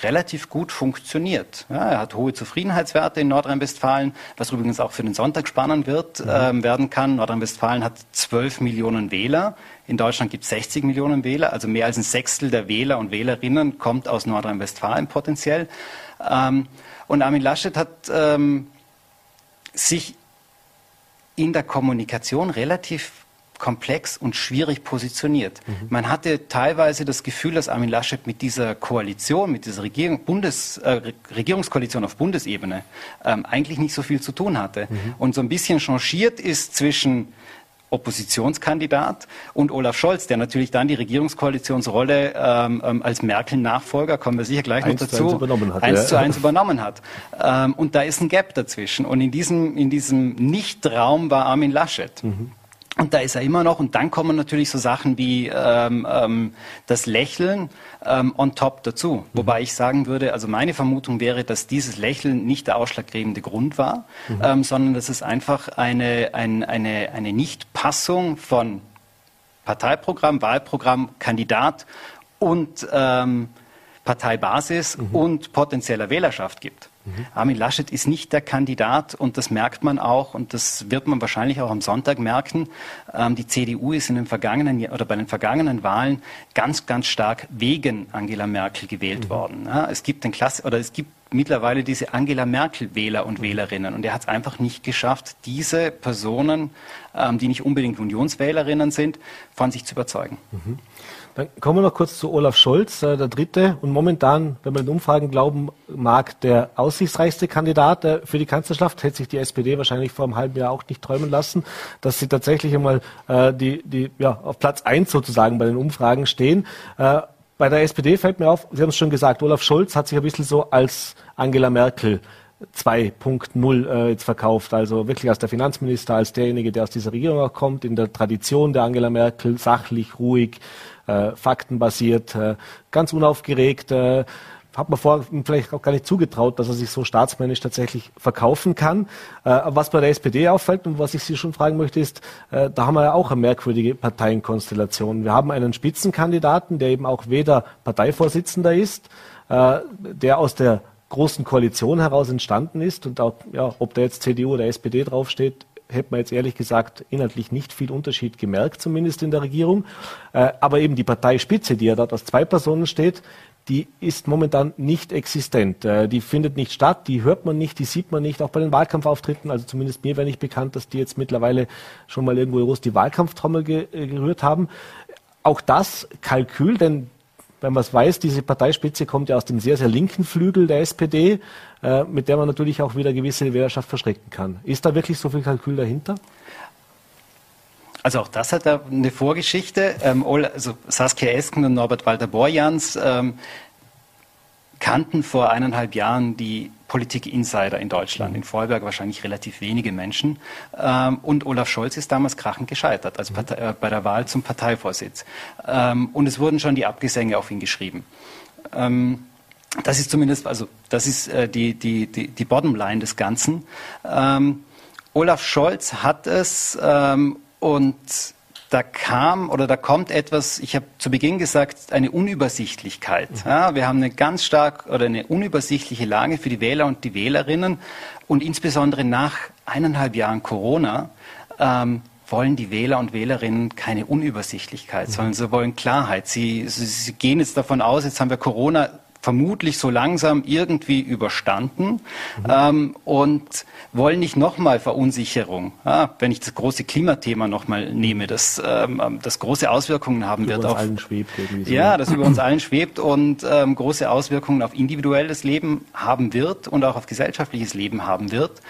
relativ gut funktioniert. Ja, er hat hohe Zufriedenheitswerte in Nordrhein-Westfalen, was übrigens auch für den Sonntag spannend wird, mhm. ähm, werden kann. Nordrhein-Westfalen hat 12 Millionen Wähler. In Deutschland gibt es 60 Millionen Wähler, also mehr als ein Sechstel der Wähler und Wählerinnen kommt aus Nordrhein-Westfalen potenziell. Ähm, und Armin Laschet hat ähm, sich in der Kommunikation relativ komplex und schwierig positioniert. Mhm. Man hatte teilweise das Gefühl, dass Armin Laschet mit dieser Koalition, mit dieser Regierung, Bundes, äh, Regierungskoalition auf Bundesebene ähm, eigentlich nicht so viel zu tun hatte. Mhm. Und so ein bisschen changiert ist zwischen Oppositionskandidat und Olaf Scholz, der natürlich dann die Regierungskoalitionsrolle ähm, ähm als Merkel-Nachfolger, kommen wir sicher gleich eins noch dazu, zu eins, hat, eins ja. zu eins übernommen hat. Ähm, und da ist ein Gap dazwischen. Und in diesem, in diesem Nichtraum war Armin Laschet. Mhm. Und da ist er immer noch. Und dann kommen natürlich so Sachen wie ähm, ähm, das Lächeln ähm, on top dazu. Mhm. Wobei ich sagen würde, also meine Vermutung wäre, dass dieses Lächeln nicht der ausschlaggebende Grund war, mhm. ähm, sondern dass es einfach eine, ein, eine, eine Nichtpassung von Parteiprogramm, Wahlprogramm, Kandidat und ähm, Parteibasis mhm. und potenzieller Wählerschaft gibt. Mhm. Armin Laschet ist nicht der Kandidat und das merkt man auch und das wird man wahrscheinlich auch am Sonntag merken. Ähm, die CDU ist in den vergangenen oder bei den vergangenen Wahlen ganz, ganz stark wegen Angela Merkel gewählt mhm. worden. Ja, es gibt den Klasse oder es gibt mittlerweile diese Angela Merkel Wähler und mhm. Wählerinnen und er hat es einfach nicht geschafft, diese Personen, ähm, die nicht unbedingt Unionswählerinnen sind, von sich zu überzeugen. Mhm. Dann kommen wir noch kurz zu Olaf Scholz, äh, der dritte und momentan, wenn man den Umfragen glauben mag, der aussichtsreichste Kandidat äh, für die Kanzlerschaft. Hätte sich die SPD wahrscheinlich vor einem halben Jahr auch nicht träumen lassen, dass sie tatsächlich einmal äh, die, die, ja, auf Platz eins sozusagen bei den Umfragen stehen. Äh, bei der SPD fällt mir auf, Sie haben es schon gesagt, Olaf Scholz hat sich ein bisschen so als Angela Merkel 2.0 äh, jetzt verkauft. Also wirklich als der Finanzminister, als derjenige, der aus dieser Regierung auch kommt, in der Tradition der Angela Merkel, sachlich, ruhig, äh, faktenbasiert, äh, ganz unaufgeregt. Äh, hat man vorher vielleicht auch gar nicht zugetraut, dass er sich so staatsmännisch tatsächlich verkaufen kann. Äh, was bei der SPD auffällt und was ich Sie schon fragen möchte, ist, äh, da haben wir ja auch eine merkwürdige Parteienkonstellation. Wir haben einen Spitzenkandidaten, der eben auch weder Parteivorsitzender ist, äh, der aus der großen Koalition heraus entstanden ist und auch, ja, ob da jetzt CDU oder SPD draufsteht, hätte man jetzt ehrlich gesagt inhaltlich nicht viel Unterschied gemerkt, zumindest in der Regierung. Äh, aber eben die Parteispitze, die ja dort aus zwei Personen steht, die ist momentan nicht existent. Äh, die findet nicht statt, die hört man nicht, die sieht man nicht, auch bei den Wahlkampfauftritten. Also zumindest mir wäre nicht bekannt, dass die jetzt mittlerweile schon mal irgendwo groß die Wahlkampftrommel ge gerührt haben. Auch das Kalkül, denn wenn man es weiß, diese Parteispitze kommt ja aus dem sehr, sehr linken Flügel der SPD, äh, mit der man natürlich auch wieder gewisse Wählerschaft verschrecken kann. Ist da wirklich so viel Kalkül dahinter? Also auch das hat eine Vorgeschichte. Ähm, also Saskia Esken und Norbert Walter-Borjans ähm, kannten vor eineinhalb Jahren die Politik-Insider in Deutschland. In Vorarlberg wahrscheinlich relativ wenige Menschen. Ähm, und Olaf Scholz ist damals krachend gescheitert als Partei, äh, bei der Wahl zum Parteivorsitz. Ähm, und es wurden schon die Abgesänge auf ihn geschrieben. Ähm, das ist zumindest, also das ist äh, die, die, die, die Bottomline des Ganzen. Olaf Scholz hat es und da kam oder da kommt etwas, ich habe zu Beginn gesagt, eine Unübersichtlichkeit. Mhm. Ja, wir haben eine ganz stark oder eine unübersichtliche Lage für die Wähler und die Wählerinnen und insbesondere nach eineinhalb Jahren Corona ähm, wollen die Wähler und Wählerinnen keine Unübersichtlichkeit, mhm. sondern sie wollen Klarheit. Sie, sie, sie gehen jetzt davon aus, jetzt haben wir Corona vermutlich so langsam irgendwie überstanden mhm. ähm, und wollen nicht nochmal Verunsicherung. Ja, wenn ich das große Klimathema nochmal nehme, das, ähm, das große Auswirkungen haben über wird auf allen schwebt irgendwie so. ja, das über uns allen schwebt und ähm, große Auswirkungen auf individuelles Leben haben wird und auch auf gesellschaftliches Leben haben wird.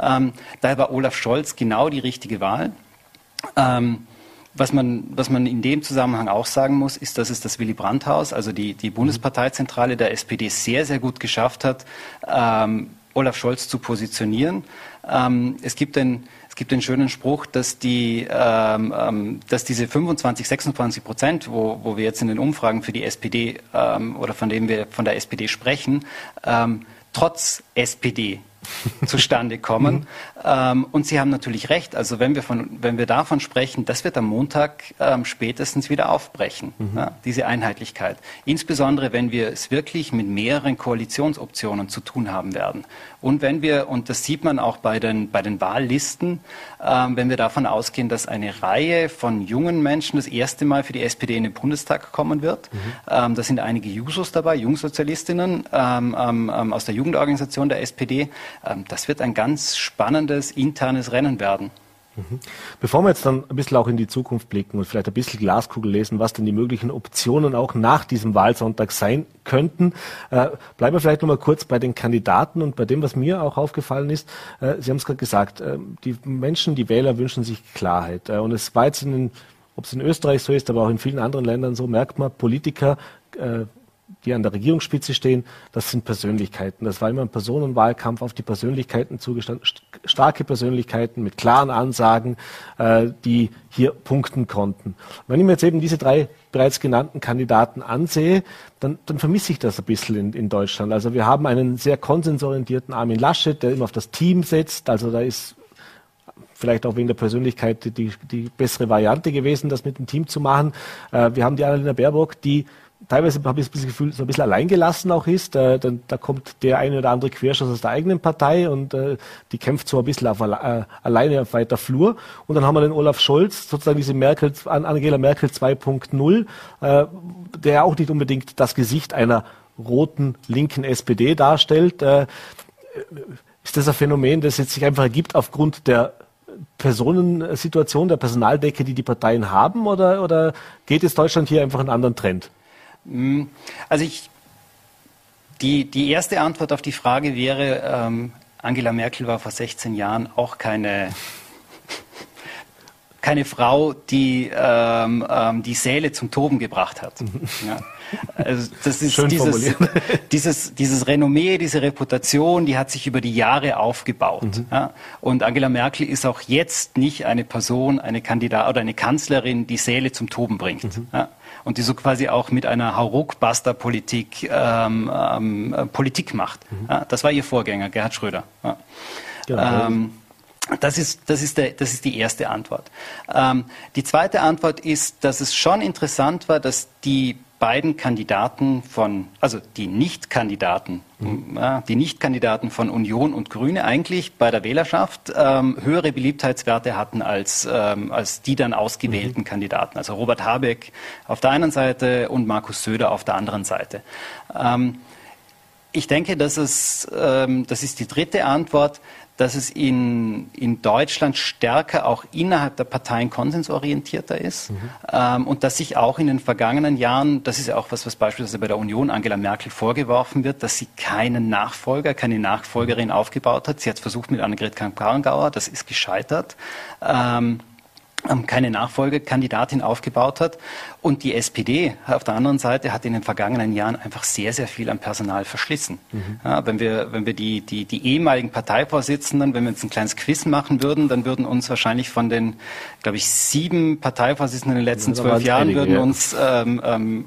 Ähm, daher war Olaf Scholz genau die richtige Wahl. Ähm, was man, was man in dem Zusammenhang auch sagen muss, ist, dass es das Willy Brandt-Haus, also die, die Bundesparteizentrale der SPD, sehr, sehr gut geschafft hat, ähm, Olaf Scholz zu positionieren. Ähm, es gibt den gibt den schönen Spruch, dass, die, ähm, ähm dass diese 25, 26 Prozent, wo, wo wir jetzt in den Umfragen für die SPD ähm, oder von dem wir von der SPD sprechen, ähm, trotz SPD zustande kommen. Mhm. ähm, und Sie haben natürlich recht. Also wenn wir, von, wenn wir davon sprechen, das wird am Montag ähm, spätestens wieder aufbrechen, mhm. ja, diese Einheitlichkeit. Insbesondere, wenn wir es wirklich mit mehreren Koalitionsoptionen zu tun haben werden. Und wenn wir, und das sieht man auch bei den, bei den Wahllisten, ähm, wenn wir davon ausgehen, dass eine Reihe von jungen Menschen das erste Mal für die SPD in den Bundestag kommen wird. Mhm. Ähm, da sind einige Jusos dabei, Jungsozialistinnen ähm, ähm, ähm aus der Jugendorganisation der SPD. Ähm, das wird ein ganz spannendes internes Rennen werden. Mhm. Bevor wir jetzt dann ein bisschen auch in die Zukunft blicken und vielleicht ein bisschen Glaskugel lesen, was denn die möglichen Optionen auch nach diesem Wahlsonntag sein könnten, äh, bleiben wir vielleicht noch mal kurz bei den Kandidaten und bei dem, was mir auch aufgefallen ist. Äh, Sie haben es gerade gesagt, äh, die Menschen, die Wähler wünschen sich Klarheit. Und es war jetzt in den ob es in Österreich so ist, aber auch in vielen anderen Ländern so, merkt man, Politiker die an der Regierungsspitze stehen, das sind Persönlichkeiten. Das war immer ein Personenwahlkampf auf die Persönlichkeiten zugestanden, starke Persönlichkeiten mit klaren Ansagen, äh, die hier punkten konnten. Wenn ich mir jetzt eben diese drei bereits genannten Kandidaten ansehe, dann, dann vermisse ich das ein bisschen in, in Deutschland. Also wir haben einen sehr konsensorientierten Armin Laschet, der immer auf das Team setzt. Also da ist vielleicht auch wegen der Persönlichkeit die, die bessere Variante gewesen, das mit dem Team zu machen. Äh, wir haben die Annalena Baerbock, die teilweise habe ich das Gefühl, so ein bisschen alleingelassen auch ist. Da, da, da kommt der eine oder andere Querschuss aus der eigenen Partei und äh, die kämpft so ein bisschen auf, äh, alleine auf weiter Flur. Und dann haben wir den Olaf Scholz, sozusagen diese Merkel, Angela Merkel 2.0, äh, der auch nicht unbedingt das Gesicht einer roten linken SPD darstellt. Äh, ist das ein Phänomen, das jetzt sich einfach ergibt aufgrund der Personensituation, der Personaldecke, die die Parteien haben, oder, oder geht es Deutschland hier einfach einen anderen Trend? Hm, also ich, die, die erste Antwort auf die Frage wäre, ähm, Angela Merkel war vor 16 Jahren auch keine, keine Frau, die ähm, ähm, die Säle zum Toben gebracht hat. Ja. Also das ist dieses, dieses, dieses Renommee, diese Reputation, die hat sich über die Jahre aufgebaut. Mhm. Ja. Und Angela Merkel ist auch jetzt nicht eine Person, eine Kandidat oder eine Kanzlerin, die Säle zum Toben bringt. Mhm. Ja und die so quasi auch mit einer Hauruck-Buster-Politik ähm, ähm, äh, Politik macht. Mhm. Ja, das war ihr Vorgänger, Gerhard Schröder. Ja. Genau. Ähm, das ist, das, ist der, das ist die erste Antwort. Ähm, die zweite Antwort ist, dass es schon interessant war, dass die beiden Kandidaten von, also die Nicht-Kandidaten, mhm. ja, die Nicht-Kandidaten von Union und Grüne eigentlich bei der Wählerschaft ähm, höhere Beliebtheitswerte hatten als, ähm, als die dann ausgewählten mhm. Kandidaten. Also Robert Habeck auf der einen Seite und Markus Söder auf der anderen Seite. Ähm, ich denke, dass es, ähm, das ist die dritte Antwort, dass es in, in Deutschland stärker auch innerhalb der Parteien konsensorientierter ist mhm. ähm, und dass sich auch in den vergangenen Jahren, das ist ja auch was, was beispielsweise bei der Union Angela Merkel vorgeworfen wird, dass sie keinen Nachfolger, keine Nachfolgerin aufgebaut hat. Sie hat versucht mit Annegret Kramp-Karrenbauer, das ist gescheitert. Ähm, ähm, keine Nachfolgekandidatin aufgebaut hat. Und die SPD auf der anderen Seite hat in den vergangenen Jahren einfach sehr, sehr viel an Personal verschlissen. Mhm. Ja, wenn wir, wenn wir die, die, die ehemaligen Parteivorsitzenden, wenn wir jetzt ein kleines Quiz machen würden, dann würden uns wahrscheinlich von den, glaube ich, sieben Parteivorsitzenden in den letzten zwölf Jahren einige, würden ja. uns ähm, ähm,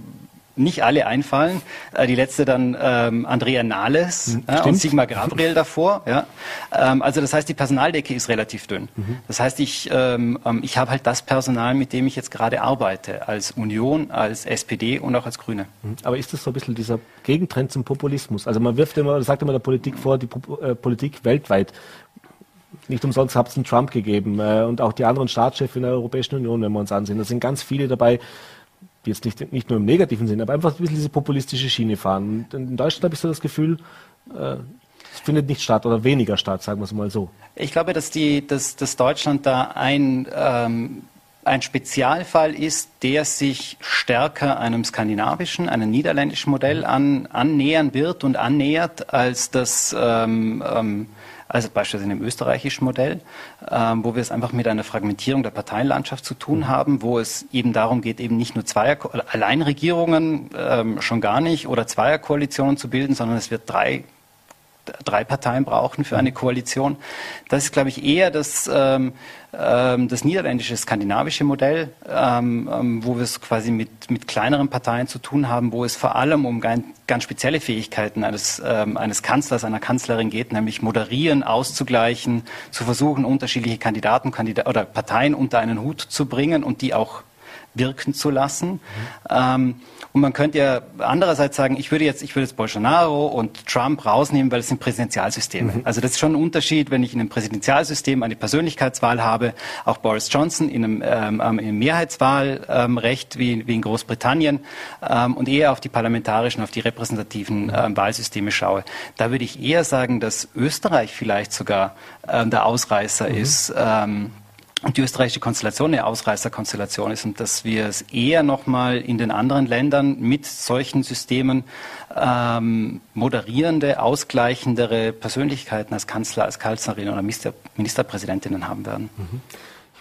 nicht alle einfallen. Äh, die letzte dann ähm, Andrea Nahles äh, und Sigmar Gabriel davor. Ja. Ähm, also das heißt, die Personaldecke ist relativ dünn. Mhm. Das heißt, ich, ähm, ähm, ich habe halt das Personal, mit dem ich jetzt gerade arbeite, als Union, als SPD und auch als Grüne. Mhm. Aber ist das so ein bisschen dieser Gegentrend zum Populismus? Also man wirft immer, sagt immer der Politik vor, die äh, Politik weltweit nicht umsonst hat es einen Trump gegeben äh, und auch die anderen Staatschefs in der Europäischen Union, wenn wir uns ansehen. Da sind ganz viele dabei, jetzt nicht, nicht nur im negativen Sinne, aber einfach ein bisschen diese populistische Schiene fahren. Und in Deutschland habe ich so das Gefühl, äh, es findet nicht statt oder weniger statt, sagen wir es mal so. Ich glaube, dass, die, dass, dass Deutschland da ein, ähm, ein Spezialfall ist, der sich stärker einem skandinavischen, einem niederländischen Modell an, annähern wird und annähert, als das ähm, ähm, als beispielsweise im österreichischen Modell, ähm, wo wir es einfach mit einer Fragmentierung der Parteienlandschaft zu tun haben, wo es eben darum geht, eben nicht nur Zweier Alleinregierungen ähm, schon gar nicht oder Zweierkoalitionen zu bilden, sondern es wird drei drei Parteien brauchen für eine Koalition. Das ist, glaube ich, eher das, ähm, ähm, das niederländische, skandinavische Modell, ähm, ähm, wo wir es quasi mit, mit kleineren Parteien zu tun haben, wo es vor allem um ganz, ganz spezielle Fähigkeiten eines, ähm, eines Kanzlers, einer Kanzlerin geht, nämlich moderieren, auszugleichen, zu versuchen, unterschiedliche Kandidaten Kandida oder Parteien unter einen Hut zu bringen und die auch wirken zu lassen. Mhm. Ähm, und man könnte ja andererseits sagen, ich würde jetzt, ich würde jetzt Bolsonaro und Trump rausnehmen, weil es sind Präsidentialsysteme. Mhm. Also das ist schon ein Unterschied, wenn ich in einem Präsidentialsystem eine Persönlichkeitswahl habe, auch Boris Johnson in einem, ähm, ähm im Mehrheitswahlrecht ähm, wie, wie in Großbritannien ähm, und eher auf die parlamentarischen, auf die repräsentativen ähm, Wahlsysteme schaue. Da würde ich eher sagen, dass Österreich vielleicht sogar ähm, der Ausreißer mhm. ist. Ähm, die österreichische Konstellation eine Ausreißerkonstellation ist und dass wir es eher nochmal in den anderen Ländern mit solchen Systemen ähm, moderierende, ausgleichendere Persönlichkeiten als Kanzler, als Kanzlerin oder Minister, Ministerpräsidentinnen haben werden. Mhm.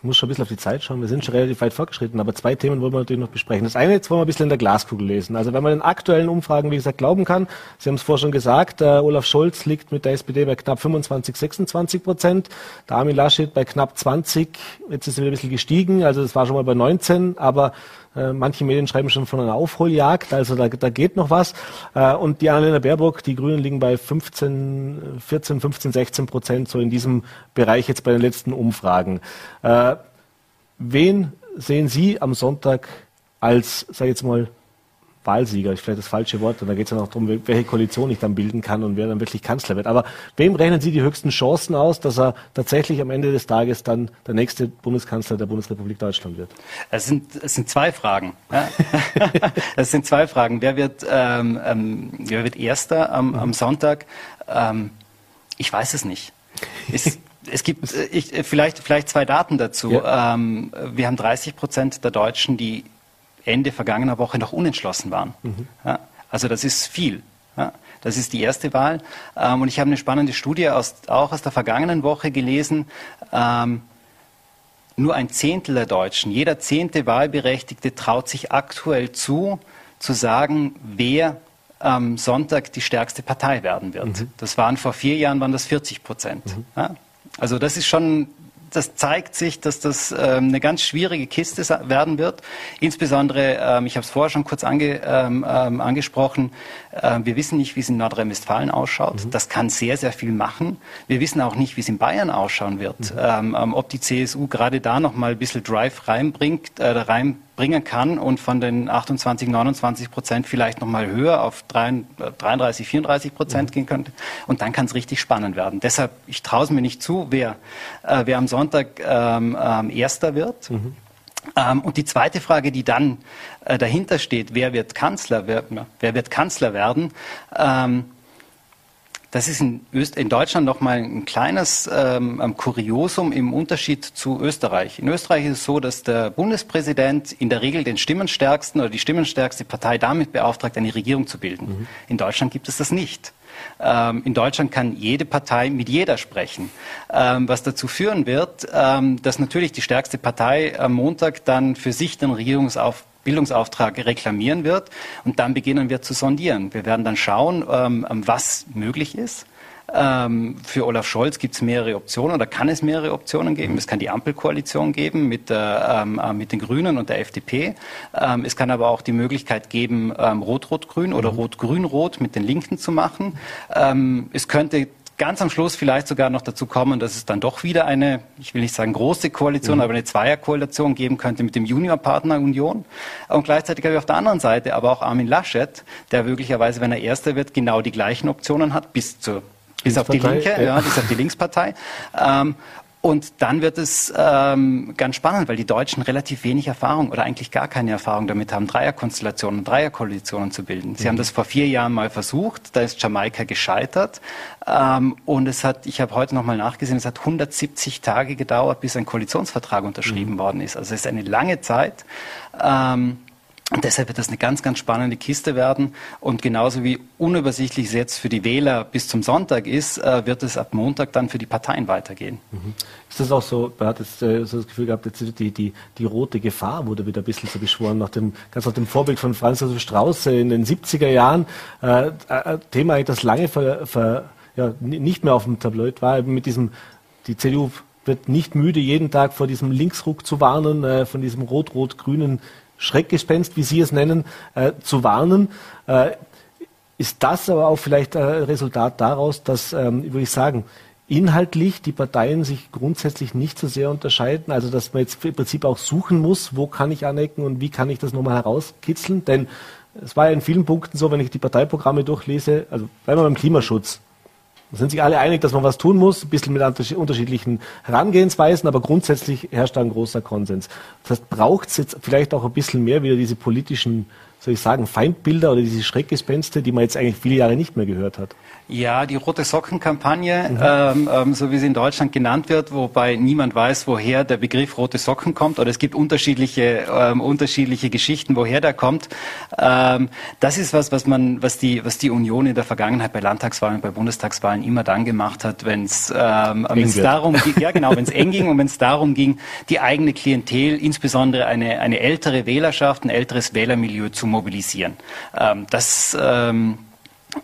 Ich muss schon ein bisschen auf die Zeit schauen. Wir sind schon relativ weit fortgeschritten, aber zwei Themen wollen wir natürlich noch besprechen. Das eine, jetzt wollen wir ein bisschen in der Glaskugel lesen. Also wenn man den aktuellen Umfragen, wie gesagt, glauben kann, Sie haben es vorher schon gesagt, äh, Olaf Scholz liegt mit der SPD bei knapp 25, 26 Prozent, der Armin Laschet bei knapp 20, jetzt ist er wieder ein bisschen gestiegen, also das war schon mal bei 19, aber äh, manche Medien schreiben schon von einer Aufholjagd, also da, da geht noch was. Äh, und die Annalena Baerbock, die Grünen liegen bei 15, 14, 15, 16 Prozent, so in diesem Bereich jetzt bei den letzten Umfragen. Äh, wen sehen Sie am Sonntag als, sag ich jetzt mal, Wahlsieger, ist vielleicht das falsche Wort, und da geht es ja noch darum, welche Koalition ich dann bilden kann und wer dann wirklich Kanzler wird. Aber wem rechnen Sie die höchsten Chancen aus, dass er tatsächlich am Ende des Tages dann der nächste Bundeskanzler der Bundesrepublik Deutschland wird? Es sind, es sind zwei Fragen. Ja? es sind zwei Fragen. Wer wird, ähm, ähm, wer wird Erster am, am Sonntag? Ähm, ich weiß es nicht. Es, es gibt ich, vielleicht, vielleicht zwei Daten dazu. Ja. Ähm, wir haben 30 Prozent der Deutschen, die Ende vergangener Woche noch unentschlossen waren. Mhm. Ja, also das ist viel. Ja, das ist die erste Wahl. Ähm, und ich habe eine spannende Studie aus, auch aus der vergangenen Woche gelesen. Ähm, nur ein Zehntel der Deutschen, jeder zehnte Wahlberechtigte traut sich aktuell zu, zu sagen, wer am Sonntag die stärkste Partei werden wird. Mhm. Das waren vor vier Jahren waren das 40 Prozent. Mhm. Ja, also das ist schon das zeigt sich, dass das ähm, eine ganz schwierige Kiste werden wird. Insbesondere, ähm, ich habe es vorher schon kurz ange, ähm, ähm angesprochen, äh, wir wissen nicht, wie es in Nordrhein-Westfalen ausschaut. Mhm. Das kann sehr, sehr viel machen. Wir wissen auch nicht, wie es in Bayern ausschauen wird. Mhm. Ähm, ähm, ob die CSU gerade da noch mal ein bisschen Drive reinbringt, äh, reinbringen kann und von den 28, 29 Prozent vielleicht noch mal höher auf 33, 34 Prozent mhm. gehen könnte. Und dann kann es richtig spannend werden. Deshalb, ich traue es mir nicht zu, wer, äh, wer am Sonntag ähm, ähm, Erster wird. Mhm. Ähm, und die zweite Frage, die dann äh, dahinter steht, wer wird Kanzler, wer, wer wird Kanzler werden? Ähm, das ist in, Öst in Deutschland nochmal ein kleines ähm, Kuriosum im Unterschied zu Österreich. In Österreich ist es so, dass der Bundespräsident in der Regel den stimmenstärksten oder die stimmenstärkste Partei damit beauftragt, eine Regierung zu bilden. Mhm. In Deutschland gibt es das nicht. Ähm, in Deutschland kann jede Partei mit jeder sprechen, ähm, was dazu führen wird, ähm, dass natürlich die stärkste Partei am Montag dann für sich den Regierungsauf Bildungsauftrag reklamieren wird und dann beginnen wir zu sondieren. Wir werden dann schauen, was möglich ist ähm, für Olaf Scholz gibt es mehrere Optionen oder kann es mehrere Optionen geben. Es kann die Ampelkoalition geben mit, ähm, äh, mit den Grünen und der FDP. Ähm, es kann aber auch die Möglichkeit geben, ähm, Rot-Rot-Grün oder mhm. Rot-Grün-Rot mit den Linken zu machen. Ähm, es könnte ganz am Schluss vielleicht sogar noch dazu kommen, dass es dann doch wieder eine, ich will nicht sagen große Koalition, mhm. aber eine Zweierkoalition geben könnte mit dem Juniorpartner Union. Und gleichzeitig habe ich auf der anderen Seite aber auch Armin Laschet, der möglicherweise, wenn er Erster wird, genau die gleichen Optionen hat bis zur bis auf die Linke, ja, bis auf die Linkspartei. Ähm, und dann wird es ähm, ganz spannend, weil die Deutschen relativ wenig Erfahrung oder eigentlich gar keine Erfahrung damit haben, Dreierkonstellationen, Dreierkoalitionen zu bilden. Sie mhm. haben das vor vier Jahren mal versucht, da ist Jamaika gescheitert. Ähm, und es hat, ich habe heute nochmal nachgesehen, es hat 170 Tage gedauert, bis ein Koalitionsvertrag unterschrieben mhm. worden ist. Also es ist eine lange Zeit. Ähm, deshalb wird das eine ganz, ganz spannende Kiste werden. Und genauso wie unübersichtlich es jetzt für die Wähler bis zum Sonntag ist, äh, wird es ab Montag dann für die Parteien weitergehen. Mhm. Ist das auch so, man hat jetzt äh, so das Gefühl gehabt, jetzt die, die, die rote Gefahr wurde wieder ein bisschen so beschworen, nach dem, ganz nach dem Vorbild von Franz Josef Strauß in den 70er Jahren. Äh, äh, Thema, das lange ver, ver, ja, nicht mehr auf dem Tableau war, mit diesem, die CDU wird nicht müde, jeden Tag vor diesem Linksruck zu warnen, äh, von diesem rot-rot-grünen Schreckgespenst, wie Sie es nennen, äh, zu warnen. Äh, ist das aber auch vielleicht ein Resultat daraus, dass, ähm, würde ich sagen, inhaltlich die Parteien sich grundsätzlich nicht so sehr unterscheiden? Also, dass man jetzt im Prinzip auch suchen muss, wo kann ich anecken und wie kann ich das nochmal herauskitzeln? Denn es war ja in vielen Punkten so, wenn ich die Parteiprogramme durchlese, also bleiben wir beim Klimaschutz. Sind sich alle einig, dass man was tun muss, ein bisschen mit unterschiedlichen Herangehensweisen, aber grundsätzlich herrscht da ein großer Konsens. Das heißt, braucht es jetzt vielleicht auch ein bisschen mehr wieder diese politischen, soll ich sagen, Feindbilder oder diese Schreckgespenste, die man jetzt eigentlich viele Jahre nicht mehr gehört hat? Ja, die Rote Socken-Kampagne, mhm. ähm, ähm, so wie sie in Deutschland genannt wird, wobei niemand weiß, woher der Begriff Rote Socken kommt, oder es gibt unterschiedliche, ähm, unterschiedliche Geschichten, woher der kommt. Ähm, das ist was, was man, was die, was die Union in der Vergangenheit bei Landtagswahlen, bei Bundestagswahlen immer dann gemacht hat, wenn es ähm, darum ging, ja genau, wenn es eng ging und wenn es darum ging, die eigene Klientel, insbesondere eine, eine ältere Wählerschaft, ein älteres Wählermilieu zu mobilisieren. Ähm, das ähm,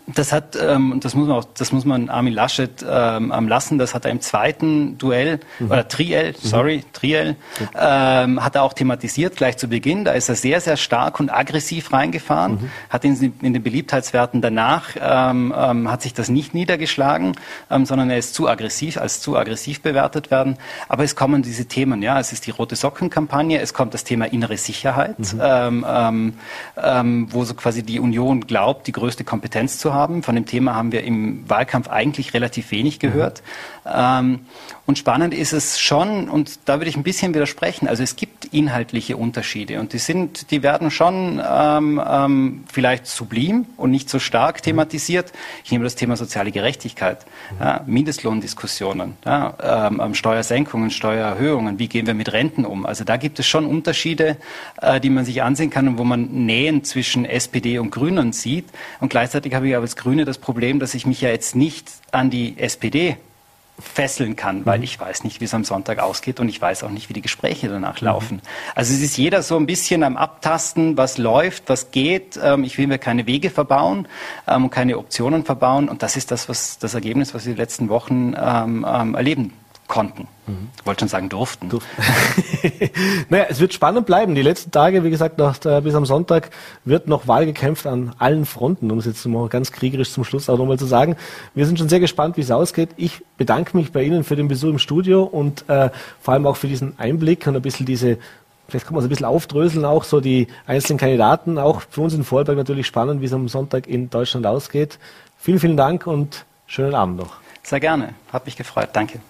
das hat, ähm, das muss man auch, das muss man Armin Laschet ähm, lassen. Das hat er im zweiten Duell mhm. oder Triel, mhm. sorry, mhm. Triel, ähm, hat er auch thematisiert gleich zu Beginn. Da ist er sehr, sehr stark und aggressiv reingefahren. Mhm. Hat in, in, den Beliebtheitswerten danach ähm, ähm, hat sich das nicht niedergeschlagen, ähm, sondern er ist zu aggressiv, als zu aggressiv bewertet werden. Aber es kommen diese Themen, ja, es ist die rote Socken-Kampagne, es kommt das Thema innere Sicherheit, mhm. ähm, ähm, wo so quasi die Union glaubt, die größte Kompetenz zu haben. Von dem Thema haben wir im Wahlkampf eigentlich relativ wenig gehört. Mhm. Ähm, und spannend ist es schon, und da würde ich ein bisschen widersprechen, also es gibt inhaltliche Unterschiede und die sind, die werden schon ähm, ähm, vielleicht sublim und nicht so stark thematisiert. Ich nehme das Thema soziale Gerechtigkeit, mhm. ja, Mindestlohndiskussionen, ja, ähm, Steuersenkungen, Steuererhöhungen, wie gehen wir mit Renten um? Also da gibt es schon Unterschiede, äh, die man sich ansehen kann und wo man Nähen zwischen SPD und Grünen sieht. Und gleichzeitig habe ich aber als Grüne das Problem, dass ich mich ja jetzt nicht an die SPD fesseln kann, weil mhm. ich weiß nicht, wie es am Sonntag ausgeht und ich weiß auch nicht, wie die Gespräche danach mhm. laufen. Also es ist jeder so ein bisschen am Abtasten, was läuft, was geht. Ähm, ich will mir keine Wege verbauen ähm, und keine Optionen verbauen und das ist das, was das Ergebnis, was wir die letzten Wochen ähm, erleben konnten. Mhm. Ich wollte schon sagen durften. durften. naja, es wird spannend bleiben. Die letzten Tage, wie gesagt, nach, äh, bis am Sonntag wird noch Wahl gekämpft an allen Fronten, um es jetzt mal ganz kriegerisch zum Schluss auch nochmal zu sagen. Wir sind schon sehr gespannt, wie es ausgeht. Ich bedanke mich bei Ihnen für den Besuch im Studio und äh, vor allem auch für diesen Einblick und ein bisschen diese Vielleicht kann man es ein bisschen aufdröseln, auch so die einzelnen Kandidaten, auch für uns in Vorarlberg natürlich spannend, wie es am Sonntag in Deutschland ausgeht. Vielen, vielen Dank und schönen Abend noch. Sehr gerne. Hat mich gefreut. Danke.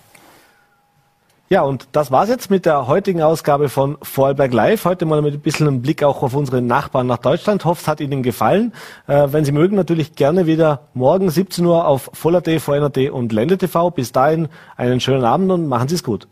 Ja, und das war's jetzt mit der heutigen Ausgabe von Vorarlberg Live. Heute mal mit ein bisschen einem Blick auch auf unsere Nachbarn nach Deutschland. Hoffe, es hat Ihnen gefallen. Äh, wenn Sie mögen, natürlich gerne wieder morgen 17 Uhr auf Voller.t, VNRT und Ländle TV. Bis dahin einen schönen Abend und machen Sie es gut.